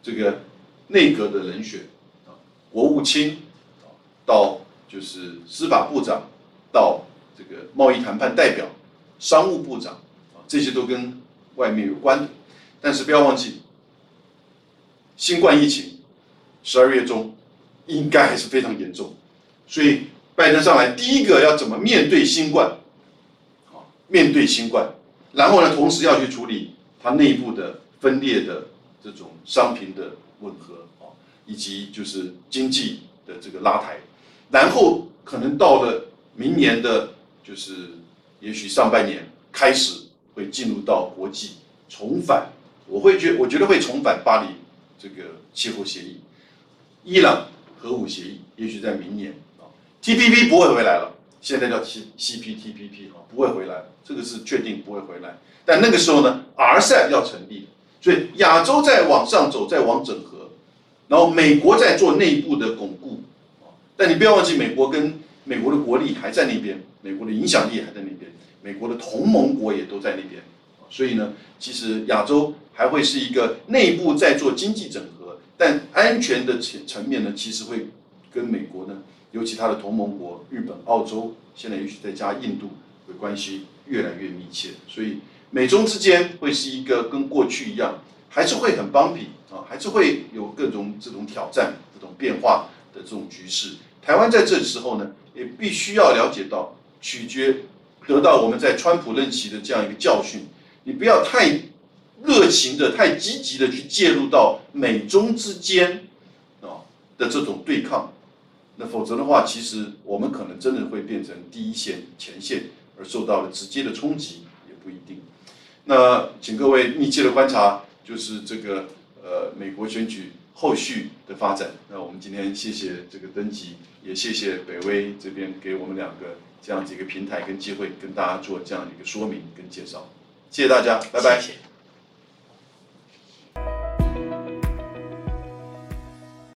这个内阁的人选啊，国务卿啊，到就是司法部长，到这个贸易谈判代表、商务部长啊，这些都跟外面有关的。但是不要忘记，新冠疫情十二月中应该还是非常严重，所以拜登上来第一个要怎么面对新冠？啊，面对新冠，然后呢，同时要去处理它内部的分裂的这种商品的吻合啊，以及就是经济的这个拉抬，然后可能到了明年的，就是也许上半年开始会进入到国际重返。我会觉，我觉得会重返巴黎这个气候协议，伊朗核武协议，也许在明年啊，TPP 不会回来了，现在叫 T CPTPP 啊，不会回来，这个是确定不会回来。但那个时候呢，RCEP 要成立，所以亚洲在往上走，在往整合，然后美国在做内部的巩固啊。但你不要忘记，美国跟美国的国力还在那边，美国的影响力还在那边，美国的同盟国也都在那边。所以呢，其实亚洲还会是一个内部在做经济整合，但安全的层层面呢，其实会跟美国呢，尤其他的同盟国日本、澳洲，现在也许再加印度，会关系越来越密切。所以美中之间会是一个跟过去一样，还是会很 bumpy 啊，还是会有各种这种挑战、这种变化的这种局势。台湾在这时候呢，也必须要了解到，取决得到我们在川普任期的这样一个教训。你不要太热情的、太积极的去介入到美中之间啊的这种对抗，那否则的话，其实我们可能真的会变成第一线、前线，而受到了直接的冲击也不一定。那请各位密切的观察，就是这个呃美国选举后续的发展。那我们今天谢谢这个登基，也谢谢北威这边给我们两个这样子一个平台跟机会，跟大家做这样一个说明跟介绍。谢谢大家，拜拜。